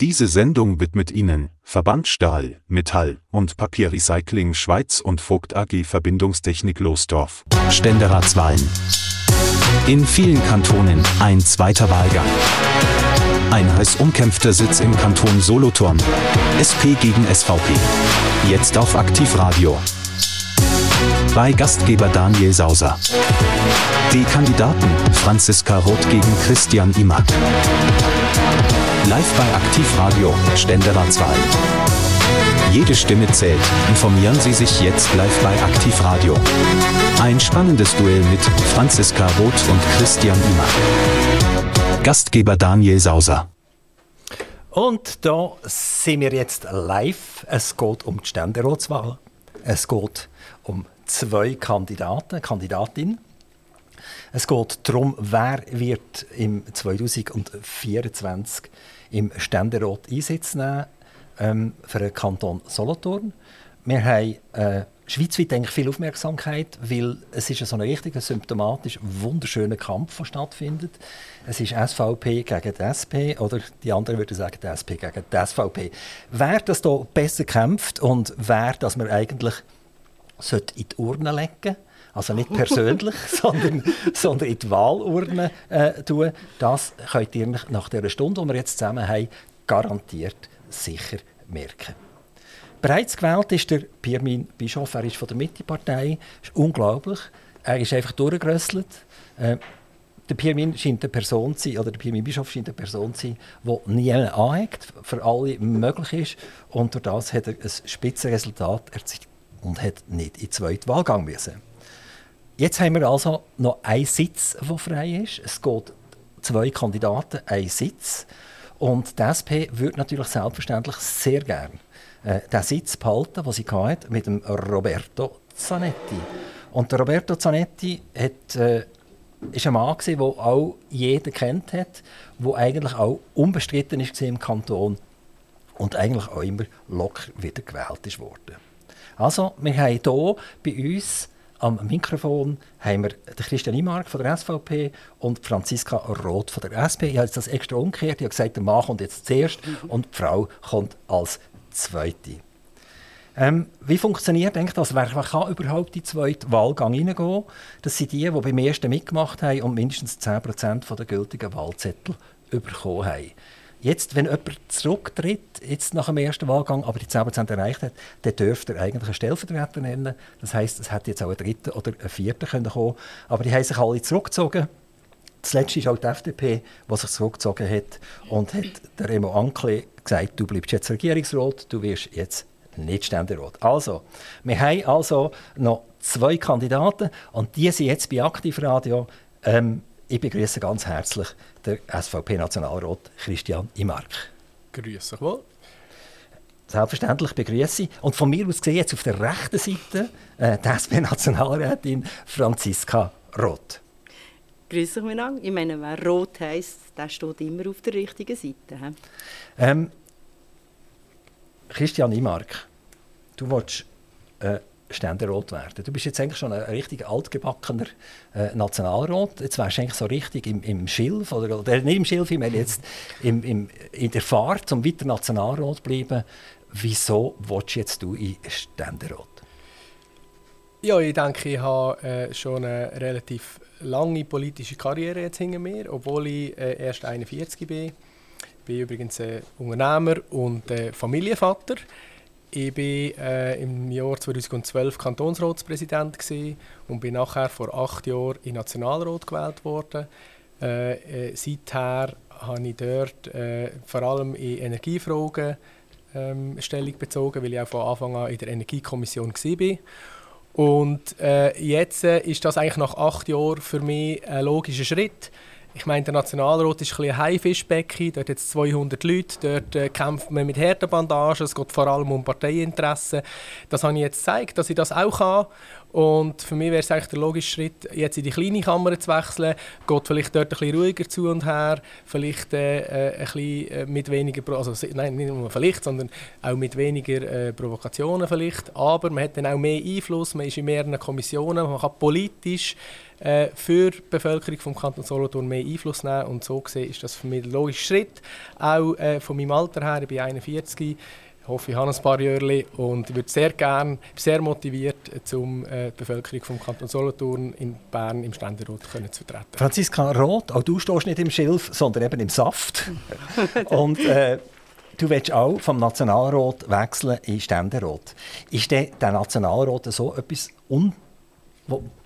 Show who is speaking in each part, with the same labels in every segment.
Speaker 1: Diese Sendung widmet Ihnen Verband Stahl, Metall und Papierrecycling Schweiz und Vogt AG Verbindungstechnik Losdorf.
Speaker 2: Ständeratswahlen. In vielen Kantonen ein zweiter Wahlgang. Ein heiß umkämpfter Sitz im Kanton Solothurn. SP gegen SVP. Jetzt auf Aktivradio. Bei Gastgeber Daniel Sauser. Die Kandidaten Franziska Roth gegen Christian Imack. Live bei Aktivradio, Ständeratswahl. Jede Stimme zählt. Informieren Sie sich jetzt live bei Aktivradio. Ein spannendes Duell mit Franziska Roth und Christian Imack. Gastgeber Daniel Sauser.
Speaker 3: Und da sind wir jetzt live. Es geht um die Ständeratswahl. Es geht um zwei Kandidaten, Kandidatinnen. Es geht darum, wer wird im 2024 im Ständerat Einsitz nehmen ähm, für den Kanton Solothurn. Wir haben äh, schweizweit eigentlich viel Aufmerksamkeit, weil es ist so ein richtiger symptomatisch wunderschöner Kampf, der stattfindet. Es ist SVP gegen die SP oder die anderen würden sagen die SP gegen die SVP. Wer das hier besser kämpft und wer das man eigentlich in die Urne legen sollte, also nicht persönlich, sondern, sondern in die Wahlurne äh, tun. Das könnt ihr nach der Stunde, die wir jetzt zusammen haben, garantiert sicher merken. Bereits gewählt ist der Pirmin Bischof, er ist von der Mitte-Partei. ist unglaublich. Er ist einfach durchgerösselt. Äh, der Pirmin scheint eine Person zu sein, oder der Pirmin Bischof scheint eine Person zu sein, die niemand anhängt, für alle möglich ist. Und durch das hat er ein Spitzenresultat erzielt und hat nicht in den zweiten Wahlgang müssen. Jetzt haben wir also noch einen Sitz, der frei ist. Es geht zwei Kandidaten, ein Sitz. Und die SP würde natürlich selbstverständlich sehr gerne äh, den Sitz behalten, den sie hatte, mit dem Roberto Zanetti. Und der Roberto Zanetti hat, äh, ist ein Mann, den auch jeder kennt hat, der eigentlich auch unbestritten ist im Kanton und eigentlich auch immer locker wieder gewählt wurde. Also, wir haben hier bei uns am Mikrofon haben wir Christian Imark von der SVP und Franziska Roth von der SP. Ich habe das extra umgekehrt. Ich habe gesagt, der Mann kommt jetzt zuerst und die Frau kommt als Zweite. Ähm, wie funktioniert das? Wer kann überhaupt in den zweiten Wahlgang hineingehen? Das sind die, die beim ersten mitgemacht haben und mindestens 10% der gültigen Wahlzettel bekommen haben. Jetzt, wenn jemand zurücktritt, jetzt nach dem ersten Wahlgang, aber die 10% erreicht hat, dann dürfte er eigentlich einen Stellvertreter nennen. Das heisst, es hätte jetzt auch einen dritten oder einen vierten können kommen Aber die haben sich alle zurückgezogen. Zuletzt ist auch die FDP, die sich zurückgezogen hat und hat der Remo Ankle gesagt, du bleibst jetzt Regierungsrat, du wirst jetzt nicht Ständerat. Also, wir haben also noch zwei Kandidaten und die sind jetzt bei Aktivradio. Ähm, ich begrüße ganz herzlich den SVP-Nationalrat Christian Imark.
Speaker 4: Grüße dich wohl.
Speaker 3: Selbstverständlich begrüße ich. Und von mir aus gesehen jetzt auf der rechten Seite äh, die SP-Nationalrätin Franziska Roth.
Speaker 5: Grüße dich miteinander. Ich meine, wer rot heisst, der steht immer auf der richtigen Seite.
Speaker 3: Ähm, Christian Imark, du willst äh, Ständerat werden. Du bist jetzt eigentlich schon ein richtig altgebackener äh, Nationalrat. Jetzt wärst du eigentlich so richtig im, im Schilf, oder, oder nicht im Schilf, ich meine jetzt im, im, in der Fahrt, um weiter Nationalrat zu bleiben. Wieso willst du jetzt du in Ständerat?
Speaker 4: Ja, ich denke, ich habe äh, schon eine relativ lange politische Karriere jetzt hinter mir, obwohl ich äh, erst 41 bin. Ich bin übrigens äh, Unternehmer und äh, Familienvater. Ich war äh, im Jahr 2012 Kantonsratspräsident und bin nachher vor acht Jahren in Nationalrat gewählt worden. Äh, äh, seither habe ich dort äh, vor allem in Energiefragen ähm, Stellung bezogen, weil ich auch von Anfang an in der Energiekommission war. Und äh, jetzt äh, ist das eigentlich nach acht Jahren für mich ein logischer Schritt ich meine, der Nationalrat ist ein, Haifischbecken, dort hat es 200 Leute, dort äh, kämpft man mit harten Bandagen, es geht vor allem um Parteiinteressen. Das habe ich jetzt gezeigt, dass ich das auch kann. Und für mich wäre es eigentlich der logische Schritt, jetzt in die kleine Kammer zu wechseln, geht vielleicht dort ein bisschen ruhiger zu und her, vielleicht äh, äh ein bisschen äh, mit weniger, also nein, nicht nur vielleicht, sondern auch mit weniger äh, Provokationen vielleicht, aber man hat dann auch mehr Einfluss, man ist in mehreren Kommissionen, man kann politisch äh, für die Bevölkerung vom Kanton Solothurn mehr Einfluss nehmen und so gesehen ist das für mich ein logischer Schritt. Auch äh, von meinem Alter her, ich bin 41, ich hoffe, ich habe ein paar Jahre und ich würde sehr gerne, sehr motiviert, um äh, die Bevölkerung vom Kanton Solothurn in Bern im Ständerat können zu vertreten.
Speaker 3: Franziska Roth, auch du stehst nicht im Schilf, sondern eben im Saft. und äh, du willst auch vom Nationalrat wechseln in Ständerat. Ist der, der Nationalrat so etwas un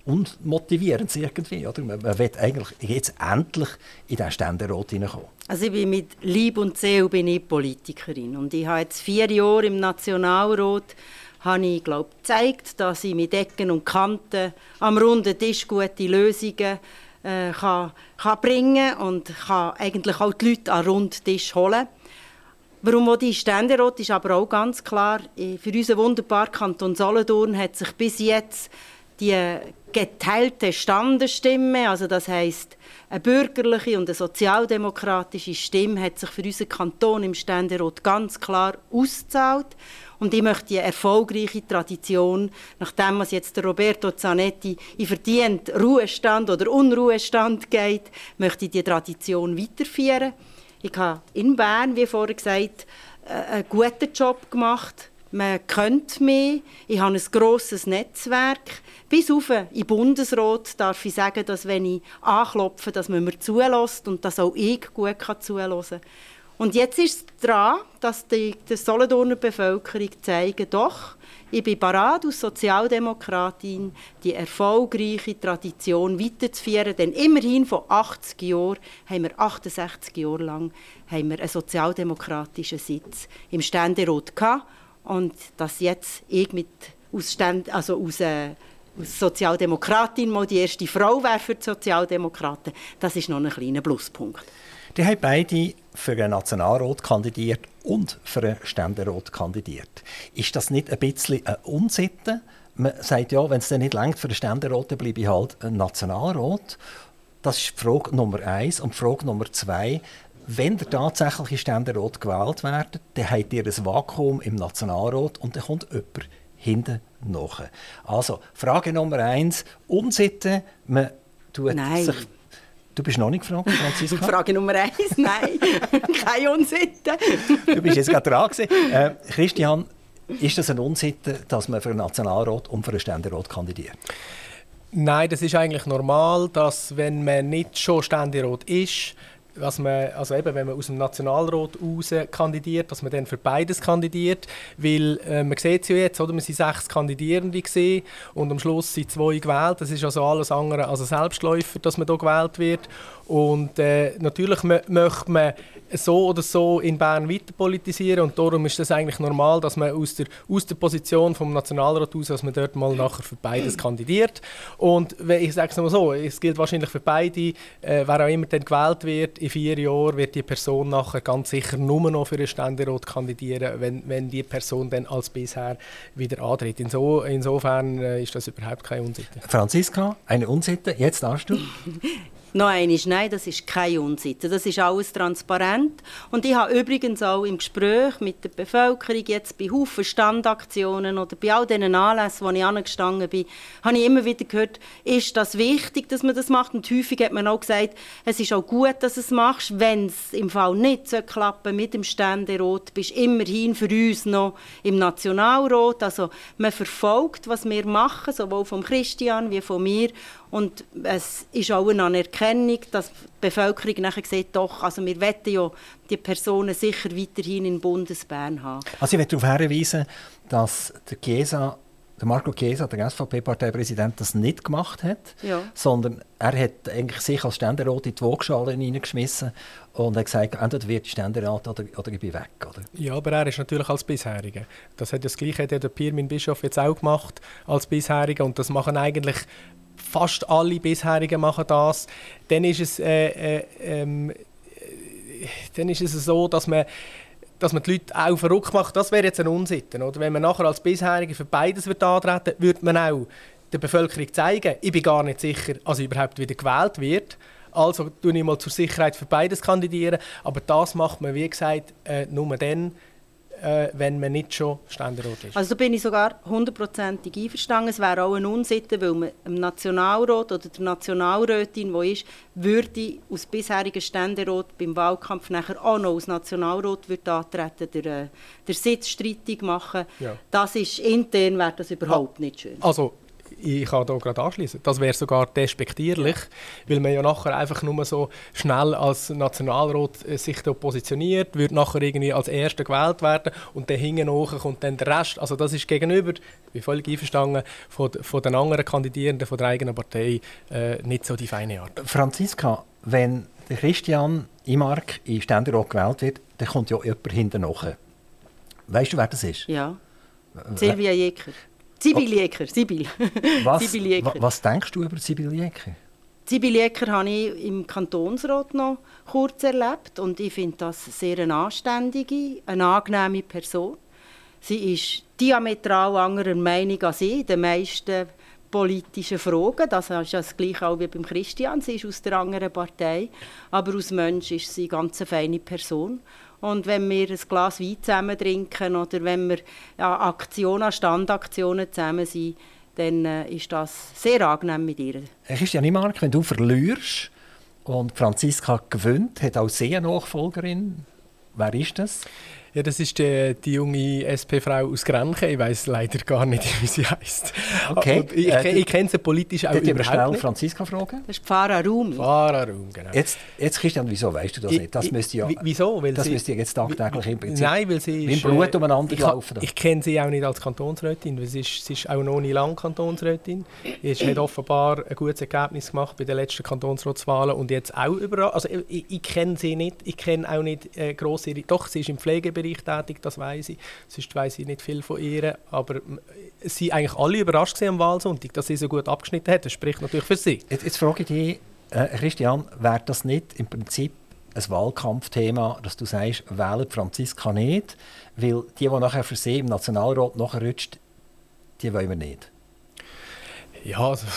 Speaker 3: unmotivierend irgendwie. Oder? Man, man will eigentlich jetzt endlich in diesen Ständerat hineinkommen.
Speaker 5: Also ich bin mit Lieb und Seele bin ich Politikerin und ich habe jetzt vier Jahre im Nationalrat habe ich glaube gezeigt, dass ich mit Ecken und Kanten am runden Tisch gute Lösungen äh, kann, kann bringen und kann eigentlich auch die Leute den runden Tisch holen. Warum auch die Ständerat ist aber auch ganz klar, für unseren wunderbaren Kanton Solothurn hat sich bis jetzt die geteilte Standesstimme, also das heißt eine bürgerliche und eine sozialdemokratische Stimme, hat sich für unseren Kanton im Ständerat ganz klar ausgezahlt. Und ich möchte die erfolgreiche Tradition, nachdem was jetzt der Roberto Zanetti in verdient Ruhestand oder Unruhestand geht, möchte ich die Tradition weiterführen. Ich habe in Bern, wie vorher gesagt, äh, einen guten Job gemacht man könnte mehr. Ich habe ein grosses Netzwerk. Bis auf den Bundesrat darf ich sagen, dass wenn ich anklopfe, dass man mir zulässt und dass auch ich gut zuhören kann. Und jetzt ist es dran, dass die, die Solothurner Bevölkerung zeigen, doch, ich bin bereit, als Sozialdemokratin die erfolgreiche Tradition weiterzuführen. Denn immerhin von 80 Jahren haben wir 68 Jahre lang haben wir einen sozialdemokratischen Sitz im Ständerat gehabt. Und dass jetzt ich mit aus, also aus, äh, aus Sozialdemokratin mal die erste Frau wäre für die Sozialdemokraten, das ist noch ein kleiner Pluspunkt.
Speaker 3: Die haben beide für den Nationalrat kandidiert und für den Ständerat kandidiert. Ist das nicht ein bisschen eine Unsitte? Man sagt ja, wenn es dann nicht längt für den Ständerat, dann bleibe ich halt ein Nationalrat. Das ist Frage Nummer eins. Und Frage Nummer zwei, wenn der tatsächliche Ständerat gewählt wird, dann habt ihr ein Vakuum im Nationalrat und dann kommt jemand hinten nach. Also, Frage Nummer eins, Unsitte, man tut
Speaker 5: nein. sich...
Speaker 3: Du bist noch nicht gefragt, Franziska?
Speaker 5: Frage Nummer eins, nein, keine Unsitte.
Speaker 3: du bist jetzt gerade dran äh, Christian, ist das eine Unsitte, dass man für den Nationalrat und für den Ständerat kandidiert?
Speaker 4: Nein, das ist eigentlich normal, dass wenn man nicht schon Ständerat ist, dass man, also eben, wenn man aus dem Nationalrat raus kandidiert, dass man dann für beides kandidiert, weil äh, man sieht es ja jetzt, oder, wir sind sechs Kandidierende gesehen und am Schluss sind zwei gewählt, das ist also alles andere als ein Selbstläufer, dass man hier gewählt wird. Und äh, natürlich möchte man so oder so in Bern weiter politisieren und darum ist es eigentlich normal, dass man aus der, aus der Position vom Nationalrat aus, dass man dort mal nachher für beides kandidiert. Und ich sage es mal so, es gilt wahrscheinlich für beide, äh, wer auch immer dann gewählt wird, in vier Jahren wird die Person nachher ganz sicher nur noch für den Ständerat kandidieren, wenn, wenn die Person dann als bisher wieder antritt. Inso, insofern äh, ist das überhaupt keine Unsitte.
Speaker 3: Franziska, eine Unsitte, jetzt darfst du.
Speaker 5: Noch einmal, nein, das ist keine Unsitte. Das ist alles transparent. Und ich habe übrigens auch im Gespräch mit der Bevölkerung, jetzt bei Haufen Standaktionen oder bei all diesen Anlässen, wo ich angestanden bin, habe ich immer wieder gehört, ist das wichtig, dass man das macht? Und häufig hat man auch gesagt, es ist auch gut, dass du es machst. Wenn es im Fall nicht so klappen mit dem Ständerat, bist du immerhin für uns noch im Nationalrat. Also man verfolgt, was wir machen, sowohl von Christian wie von mir. Und es ist auch eine Anerkennung, dass die Bevölkerung nachher sieht, doch, also wir wollen ja die Personen sicher weiterhin in Bundesbern haben.
Speaker 3: Also ich möchte darauf hinweisen, dass der Chiesa der Marco Chiesa, der SVP-Parteipräsident, das nicht gemacht hat,
Speaker 5: ja.
Speaker 3: sondern er hat eigentlich sich als Ständerat in die Waagschale hineingeschmissen und hat gesagt, entweder wird Ständerat oder, oder ich bin weg. Oder?
Speaker 4: Ja, aber er ist natürlich als Bisheriger. Das hat das Gleiche hat der Pirmin Bischof jetzt auch gemacht als Bisheriger und das machen eigentlich fast alle bisherigen machen das, dann ist es, äh, äh, ähm, dann ist es so, dass man dass man die Leute auch verrückt macht, das wäre jetzt ein Unsitten. Oder? Wenn man nachher als Bisherige für beides wird antreten würde man auch der Bevölkerung zeigen, ich bin gar nicht sicher, als überhaupt wieder gewählt wird. Also tue ich mal zur Sicherheit für beides kandidieren. Aber das macht man, wie gesagt, äh, nur dann, äh, wenn man nicht schon Ständerat ist.
Speaker 5: Also da bin ich sogar hundertprozentig einverstanden. Es wäre auch eine Unsitte, weil man im Nationalrat oder der Nationalrätin, die ist, würde aus bisherigen Ständerat beim Wahlkampf nachher auch noch aus Nationalrat würde antreten, der, äh, der Sitz streitig machen.
Speaker 4: Ja.
Speaker 5: Das ist intern wäre das überhaupt nicht schön.
Speaker 4: Also ich kann da gerade anschließen. Das wäre sogar despektierlich, weil man ja nachher einfach nur so schnell als Nationalrat äh, sich da positioniert, wird nachher irgendwie als Erster gewählt werden und dann hinten hoch kommt dann der Rest. Also das ist gegenüber, ich bin völlig einverstanden, von, von den anderen Kandidierenden von der eigenen Partei äh, nicht so die feine Art.
Speaker 3: Franziska, wenn der Christian Imark in Ständerat gewählt wird, dann kommt ja jemand hinten nach. Weißt du, wer das ist?
Speaker 5: Ja. Silvia Jäcker. Sibyl Jäcker, Sibyl.
Speaker 3: Was,
Speaker 5: Sibyl Jäcker.
Speaker 3: wa- was denkst du über Sibyl Jäcker?
Speaker 5: Sibyl Jäcker habe ich im Kantonsrat noch kurz erlebt und ich finde das sehr eine anständige, eine angenehme Person. Sie ist diametral anderer Meinung als ich in den meisten politischen Fragen. Das ist das Gleiche auch wie beim Christian. Sie ist aus der anderen Partei, aber als Mensch ist sie eine ganz feine Person. Und wenn wir ein Glas Wein zusammen trinken oder wenn wir an Aktionen, Standaktionen zusammen sind, dann äh, ist das sehr angenehm mit ihr.
Speaker 3: Äh, Christian Imark, wenn du verlierst und Franziska gewinnt, hat auch eine Nachfolgerin. Wer ist das?
Speaker 4: Ja, das ist die, die junge SP-Frau aus Grenchen. Ich weiß leider gar nicht, wie sie heißt.
Speaker 3: Okay.
Speaker 4: Und Ich,
Speaker 3: Äh,
Speaker 4: ich kenne sie politisch auch überhaupt nicht.
Speaker 3: Franziska fragen.
Speaker 5: Das ist Pfarrer Rumi.
Speaker 4: Fahrerraum, genau.
Speaker 3: Jetzt, jetzt Christian, wieso weißt du das
Speaker 4: Ich-
Speaker 3: nicht? Das
Speaker 4: ich-
Speaker 3: müsste ja,
Speaker 4: wie- wieso? Weil
Speaker 3: das
Speaker 4: sie-
Speaker 3: müsste ja jetzt tagtäglich im Prinzip
Speaker 4: Nein, weil sie ist,
Speaker 3: Blut
Speaker 4: äh,
Speaker 3: umeinander
Speaker 4: ich,
Speaker 3: laufen.
Speaker 4: ich kenne sie auch nicht als Kantonsrätin, weil sie ist, sie ist auch noch nie lang Kantonsrätin. Sie hat offenbar ein gutes Ergebnis gemacht bei den letzten Kantonsratswahlen und jetzt auch überall. Also ich, ich, ich kenne sie nicht, ich kenne auch nicht äh, grosse... Doch, sie ist im Pflegebereich tätig, das weiß ich. Sonst weiß ich nicht viel von ihr, aber es sind eigentlich alle überrascht am Wahlsonntag, dass sie so gut abgeschnitten hat. Das spricht natürlich für sie.
Speaker 3: Jetzt, jetzt frage ich dich, äh, Christian, wäre das nicht im Prinzip ein Wahlkampfthema, dass du sagst, wählen Franziska nicht, weil die, die nachher für sie im Nationalrat nachrutscht, die wollen wir nicht.
Speaker 4: Ja, also,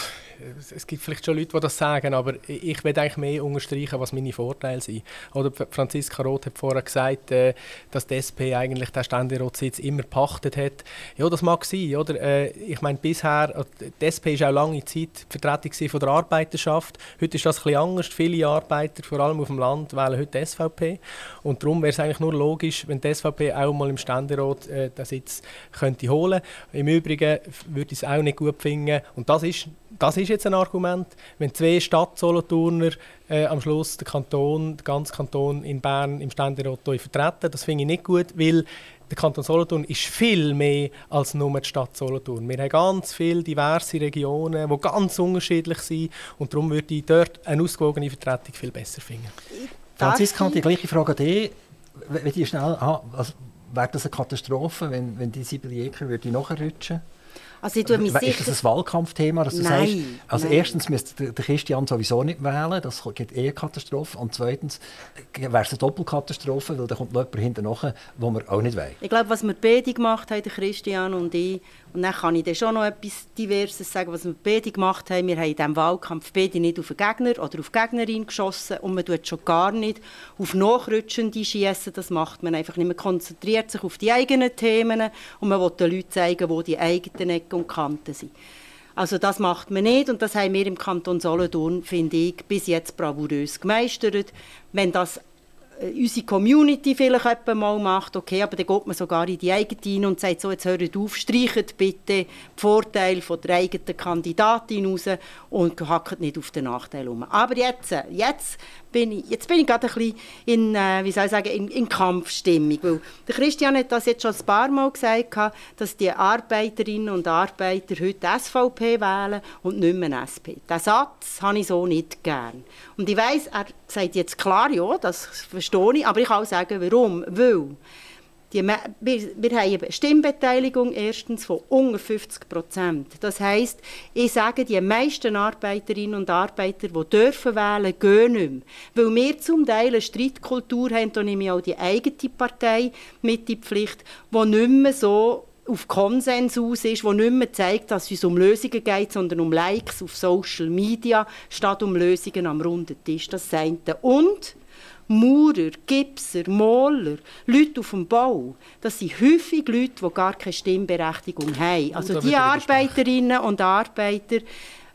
Speaker 4: es- gibt vielleicht schon Leute, die das sagen, aber ich will eigentlich mehr unterstreichen, was meine Vorteile sind. Oder Franziska Roth hat vorher gesagt, äh, dass die SP eigentlich den Ständeratssitz immer pachtet hat. Ja, das mag sein, oder? Äh, ich meine, bisher, äh, die SP war auch lange Zeit Vertretung von der Arbeiterschaft. Heute ist das bisschen anders. Viele Arbeiter, vor allem auf dem Land, wählen heute die SVP. Und darum wäre es eigentlich nur logisch, wenn die SVP auch mal im Ständerat äh, den Sitz könnte holen. Im Übrigen würde ich es auch nicht gut finden. Und das ist, das ist jetzt ein Argument, wenn zwei Stadt-Solothurner äh, am Schluss den Kanton, den ganzen Kanton in Bern im Ständerat vertreten. Das finde ich nicht gut, weil der Kanton Solothurn ist viel mehr als nur die Stadt Solothurn. Wir haben ganz viele diverse Regionen, die ganz unterschiedlich sind und darum würde ich dort eine ausgewogene Vertretung viel besser finden.
Speaker 3: Franziska, die
Speaker 5: ich?
Speaker 3: gleiche Frage an dich. W- Wenn die schnell, ah, also, wäre das eine Katastrophe, wenn, wenn die Sibyl Jäcker würde nachrutschen?
Speaker 5: Also ich tue mich
Speaker 3: Ist das
Speaker 5: sicher...
Speaker 3: ein Wahlkampfthema, dass du
Speaker 5: Nein,
Speaker 3: sagst, also
Speaker 5: nein.
Speaker 3: erstens müsste der- Christian sowieso nicht wählen, das gibt eher Katastrophe, und zweitens wäre es eine Doppelkatastrophe, weil da kommt noch jemand hinten nach, wo wir auch nicht wollen.
Speaker 5: Ich glaube, was wir beide gemacht haben, der Christian und ich, und dann kann ich dann schon noch etwas Diverses sagen, was wir beide gemacht haben. Wir haben in diesem Wahlkampf beide nicht auf den Gegner oder auf die Gegnerin geschossen und man tut schon gar nicht auf Nachrutschende schießen. Das macht man einfach nicht. Man konzentriert sich auf die eigenen Themen und man will den Leuten zeigen, wo die eigenen Ecken und Kanten sind. Also das macht man nicht und das haben wir im Kanton Solothurn, finde ich, bis jetzt bravourös gemeistert. Wenn das unsere Community vielleicht mal macht, okay, aber dann geht man sogar in die eigene und sagt so, jetzt hört auf, streicht bitte die Vorteile von der eigenen Kandidatin raus und hackt nicht auf den Nachteil um. Aber jetzt, äh, jetzt bin ich, jetzt bin ich gerade ein bisschen in, äh, wie soll ich sagen, in, in Kampfstimmung, weil der Christian hat das jetzt schon ein paar Mal gesagt, dass die Arbeiterinnen und Arbeiter heute SVP wählen und nicht mehr SP. Den Satz habe ich so nicht gern. Und ich weiss, er sagt jetzt klar, ja, das verstehe ich, aber ich kann auch sagen, warum. Weil die, wir, wir haben eine Stimmbeteiligung erstens von unter 50 Prozent. Das heisst, ich sage, die meisten Arbeiterinnen und Arbeiter, die dürfen wählen, gehen nicht mehr. Weil wir zum Teil eine Streitkultur haben, da nehme ich auch die eigene Partei mit in die Pflicht, die nicht mehr so auf Konsens aus ist, wo nicht mehr zeigt, dass es um Lösungen geht, sondern um Likes auf Social Media statt um Lösungen am runden Tisch. Das eine. Und Maurer, Gipser, Moller, Leute auf dem Bau, das sind häufig Leute, die gar keine Stimmberechtigung haben. Also die Arbeiterinnen und Arbeiter,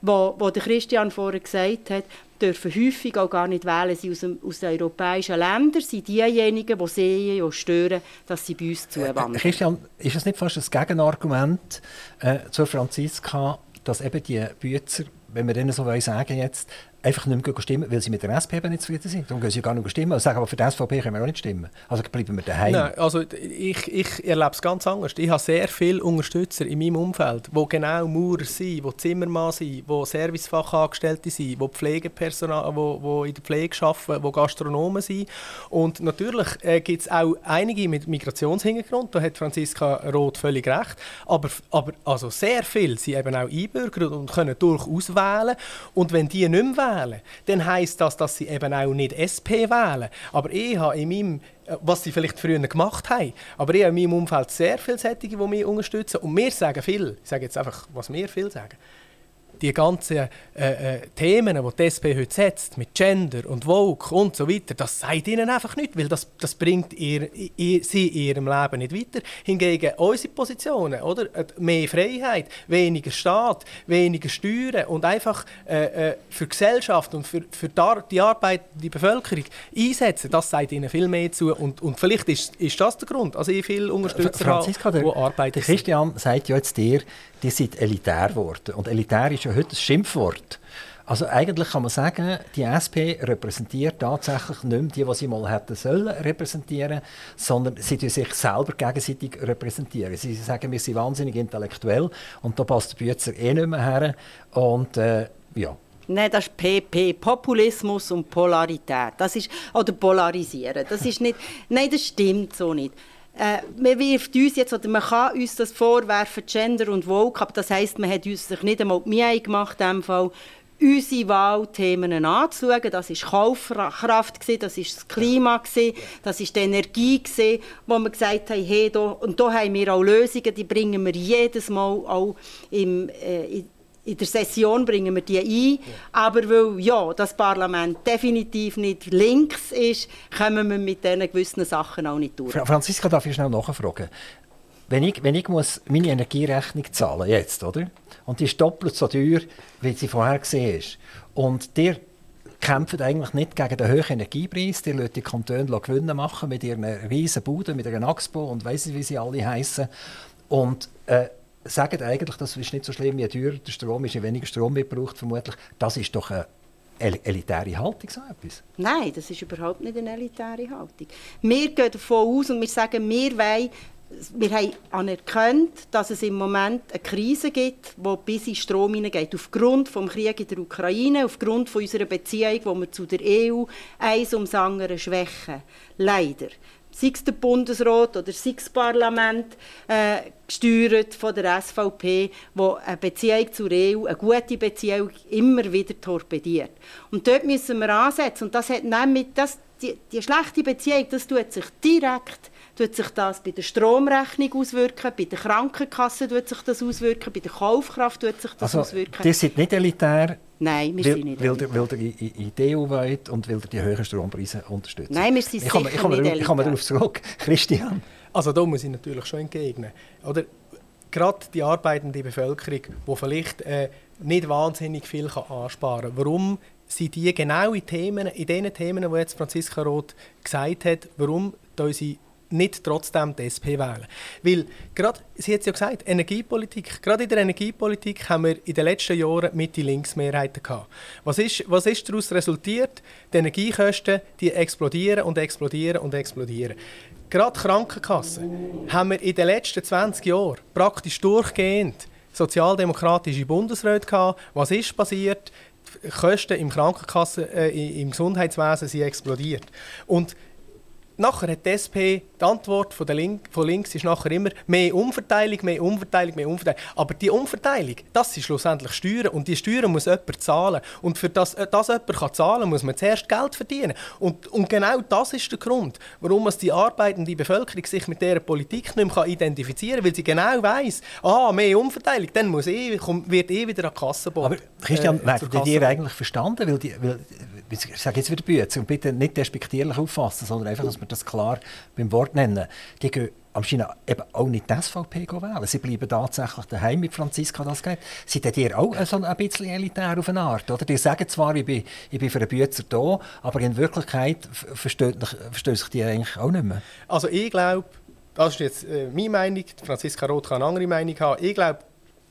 Speaker 5: wo, wo der Christian vorher gesagt hat, dürfen häufig auch gar nicht wählen, sie aus, aus den europäischen Ländern sind diejenigen, die sehen und stören, dass sie bei uns zuwandern. Äh,
Speaker 3: Christian, ist das nicht fast ein Gegenargument äh, zur Franziska, dass eben die Bützer, wenn wir denen so sagen jetzt, einfach nicht mehr stimmen, weil sie mit der SP nicht zufrieden sind. Darum gehen sie gar nicht stimmen und sagen, aber für die SVP können wir auch nicht stimmen. Also bleiben wir daheim.
Speaker 4: Nein, also ich, ich erlebe es ganz anders. Ich habe sehr viele Unterstützer in meinem Umfeld, die genau Maurer sind, die Zimmermann sind, die Servicefachangestellte sind, die Pflegepersonal, die, die in der Pflege arbeiten, die Gastronomen sind. Und natürlich äh, gibt es auch einige mit Migrationshintergrund, da hat Franziska Roth völlig recht, aber, aber also sehr viele sind eben auch Einbürger und können durchaus wählen. Und wenn die nicht mehr wählen, dann heisst das, dass sie eben auch nicht SP wählen. Aber ich habe in meinem äh, was sie vielleicht früher gemacht haben. Aber ich habe in meinem Umfeld sehr viele Sättige, die mich unterstützen. Und wir sagen viel, ich sage jetzt einfach, was wir viel sagen die ganzen äh, äh, Themen, die die SP heute setzt, mit Gender und Vogue und so weiter, das sagt ihnen einfach nicht, weil das, das bringt ihr, ihr, sie in ihrem Leben nicht weiter. Hingegen unsere Positionen, oder? mehr Freiheit, weniger Staat, weniger Steuern und einfach äh, äh für die Gesellschaft und für, für die Arbeit, die Bevölkerung einsetzen, das sagt ihnen viel mehr zu und, und vielleicht ist, ist das der Grund. Also ich viele Unterstützer
Speaker 3: habe, die arbeiten. Christian sagt ja jetzt dir, die sind elitär geworden. Und elitär ist ja heute ein Schimpfwort. Also eigentlich kann man sagen, die SP repräsentiert tatsächlich nicht mehr die, die sie mal hätten sollen repräsentieren, sondern sie tun sich selber gegenseitig repräsentieren. Sie sagen, wir sind wahnsinnig intellektuell und da passt der Bützer eh nicht mehr her. Und äh, ja.
Speaker 5: Nein, das ist PP, Populismus und Polarität. Das ist, oder Polarisieren. Das ist nicht, nein, das stimmt so nicht. Äh, man wirft uns jetzt, oder man kann uns das vorwerfen, Gender und Woke, aber das heisst, man hat uns sich nicht einmal die Mühe gemacht, in dem Fall, unsere Wahlthemen anzuschauen. Das war Kaufkraft, das war das Klima, das war die Energie, wo wir gesagt haben, hey, da, und da haben wir auch Lösungen, die bringen wir jedes Mal auch im, äh, in der Session bringen wir die ein. Aber weil ja, das Parlament definitiv nicht links ist, kommen wir mit diesen gewissen Sachen auch nicht durch.
Speaker 3: Franziska, darf ich schnell nachfragen? Wenn ich, wenn ich muss meine Energierechnung zahlen jetzt, oder? Und die ist doppelt so teuer, wie sie vorher gesehen ist. Und der kämpft eigentlich nicht gegen den hohen Energiepreis. Die lassen die Kantone Gewinne machen mit ihren riesen Buden, mit ihren Axpo und weiss nicht, wie sie alle heißen. Und äh, sagen eigentlich, das ist nicht so schlimm, je teurer der Strom ist, je weniger Strom wird gebraucht, vermutlich. Das ist doch eine elitäre Haltung, so etwas?
Speaker 5: Nein, das ist überhaupt nicht eine elitäre Haltung. Wir gehen davon aus und wir sagen, wir wollen wir haben anerkannt, dass es im Moment eine Krise gibt, die bis in Strom hineingeht. Aufgrund des Krieges in der Ukraine, aufgrund von unserer Beziehung, die wir zu der EU eins ums andere schwächen. Leider sei es der Bundesrat oder sei es das Parlament, äh, gesteuert von der SVP, wo eine Beziehung zur EU, eine gute Beziehung, immer wieder torpediert. Und dort müssen wir ansetzen. Und das hat nämlich, das, die, die schlechte Beziehung, das tut sich direkt tut sich das bei der Stromrechnung auswirken, bei der Krankenkasse tut sich das auswirken, bei der Kaufkraft tut sich das also, auswirken.
Speaker 3: Die sind nicht elitär,
Speaker 5: Nein, wir sind nicht
Speaker 3: weil, elitär. Weil ihr in die EU wollt und weil ihr die höheren Strompreise unterstützt.
Speaker 5: Nein, wir sind ich sicher ich komme, nicht
Speaker 3: Ich komme darauf zurück. Christian?
Speaker 4: Also da muss ich natürlich schon entgegnen. Oder gerade die arbeitende Bevölkerung, die vielleicht äh, nicht wahnsinnig viel kann ansparen kann. Warum sind die genau in, Themen, in den Themen, die jetzt Franziska Roth gesagt hat, warum unsere nicht trotzdem die SP wählen. Weil, gerade, sie hat es ja gesagt, Energiepolitik, gerade in der Energiepolitik haben wir in den letzten Jahren Mitte-Links-Mehrheiten gehabt. Was ist, was ist daraus resultiert? Die Energiekosten die explodieren und explodieren und explodieren. Gerade Krankenkassen haben wir in den letzten 20 Jahren praktisch durchgehend sozialdemokratische Bundesräte gehabt. Was ist passiert? Die Kosten im Krankenkassen, äh, im Gesundheitswesen sind explodiert. Und Nachher hat die SP die Antwort von, der Link, von links ist nachher immer mehr Umverteilung, mehr Umverteilung, mehr Umverteilung. Aber die Umverteilung, das sind schlussendlich Steuern und die Steuern muss jemand zahlen. Und für das, äh, das jemand kann zahlen muss man zuerst Geld verdienen. Und, und genau das ist der Grund, warum es die arbeitende Bevölkerung sich mit dieser Politik nicht mehr identifizieren kann, weil sie genau weiss, ah, mehr Umverteilung, dann muss eh, wird eh wieder an die Kasse
Speaker 3: bauen. Aber Christian, äh, werden die eigentlich verstanden? Weil die, weil, ich sage jetzt wieder Bütze und bitte nicht despektierlich auffassen, sondern einfach, dass wir das klar beim Wort nennen. Die gehen am China eben auch nicht die SVP wählen. Sie bleiben tatsächlich daheim mit Franziska das geht. Seid ihr auch so ein bisschen elitär auf eine Art? Oder? Die sagen zwar, ich bin, ich bin für einen Bützer da, aber in Wirklichkeit verstehen sich die eigentlich auch nicht mehr.
Speaker 4: Also ich glaube, das ist jetzt äh, meine Meinung, Franziska Roth kann eine andere Meinung haben, ich glaube,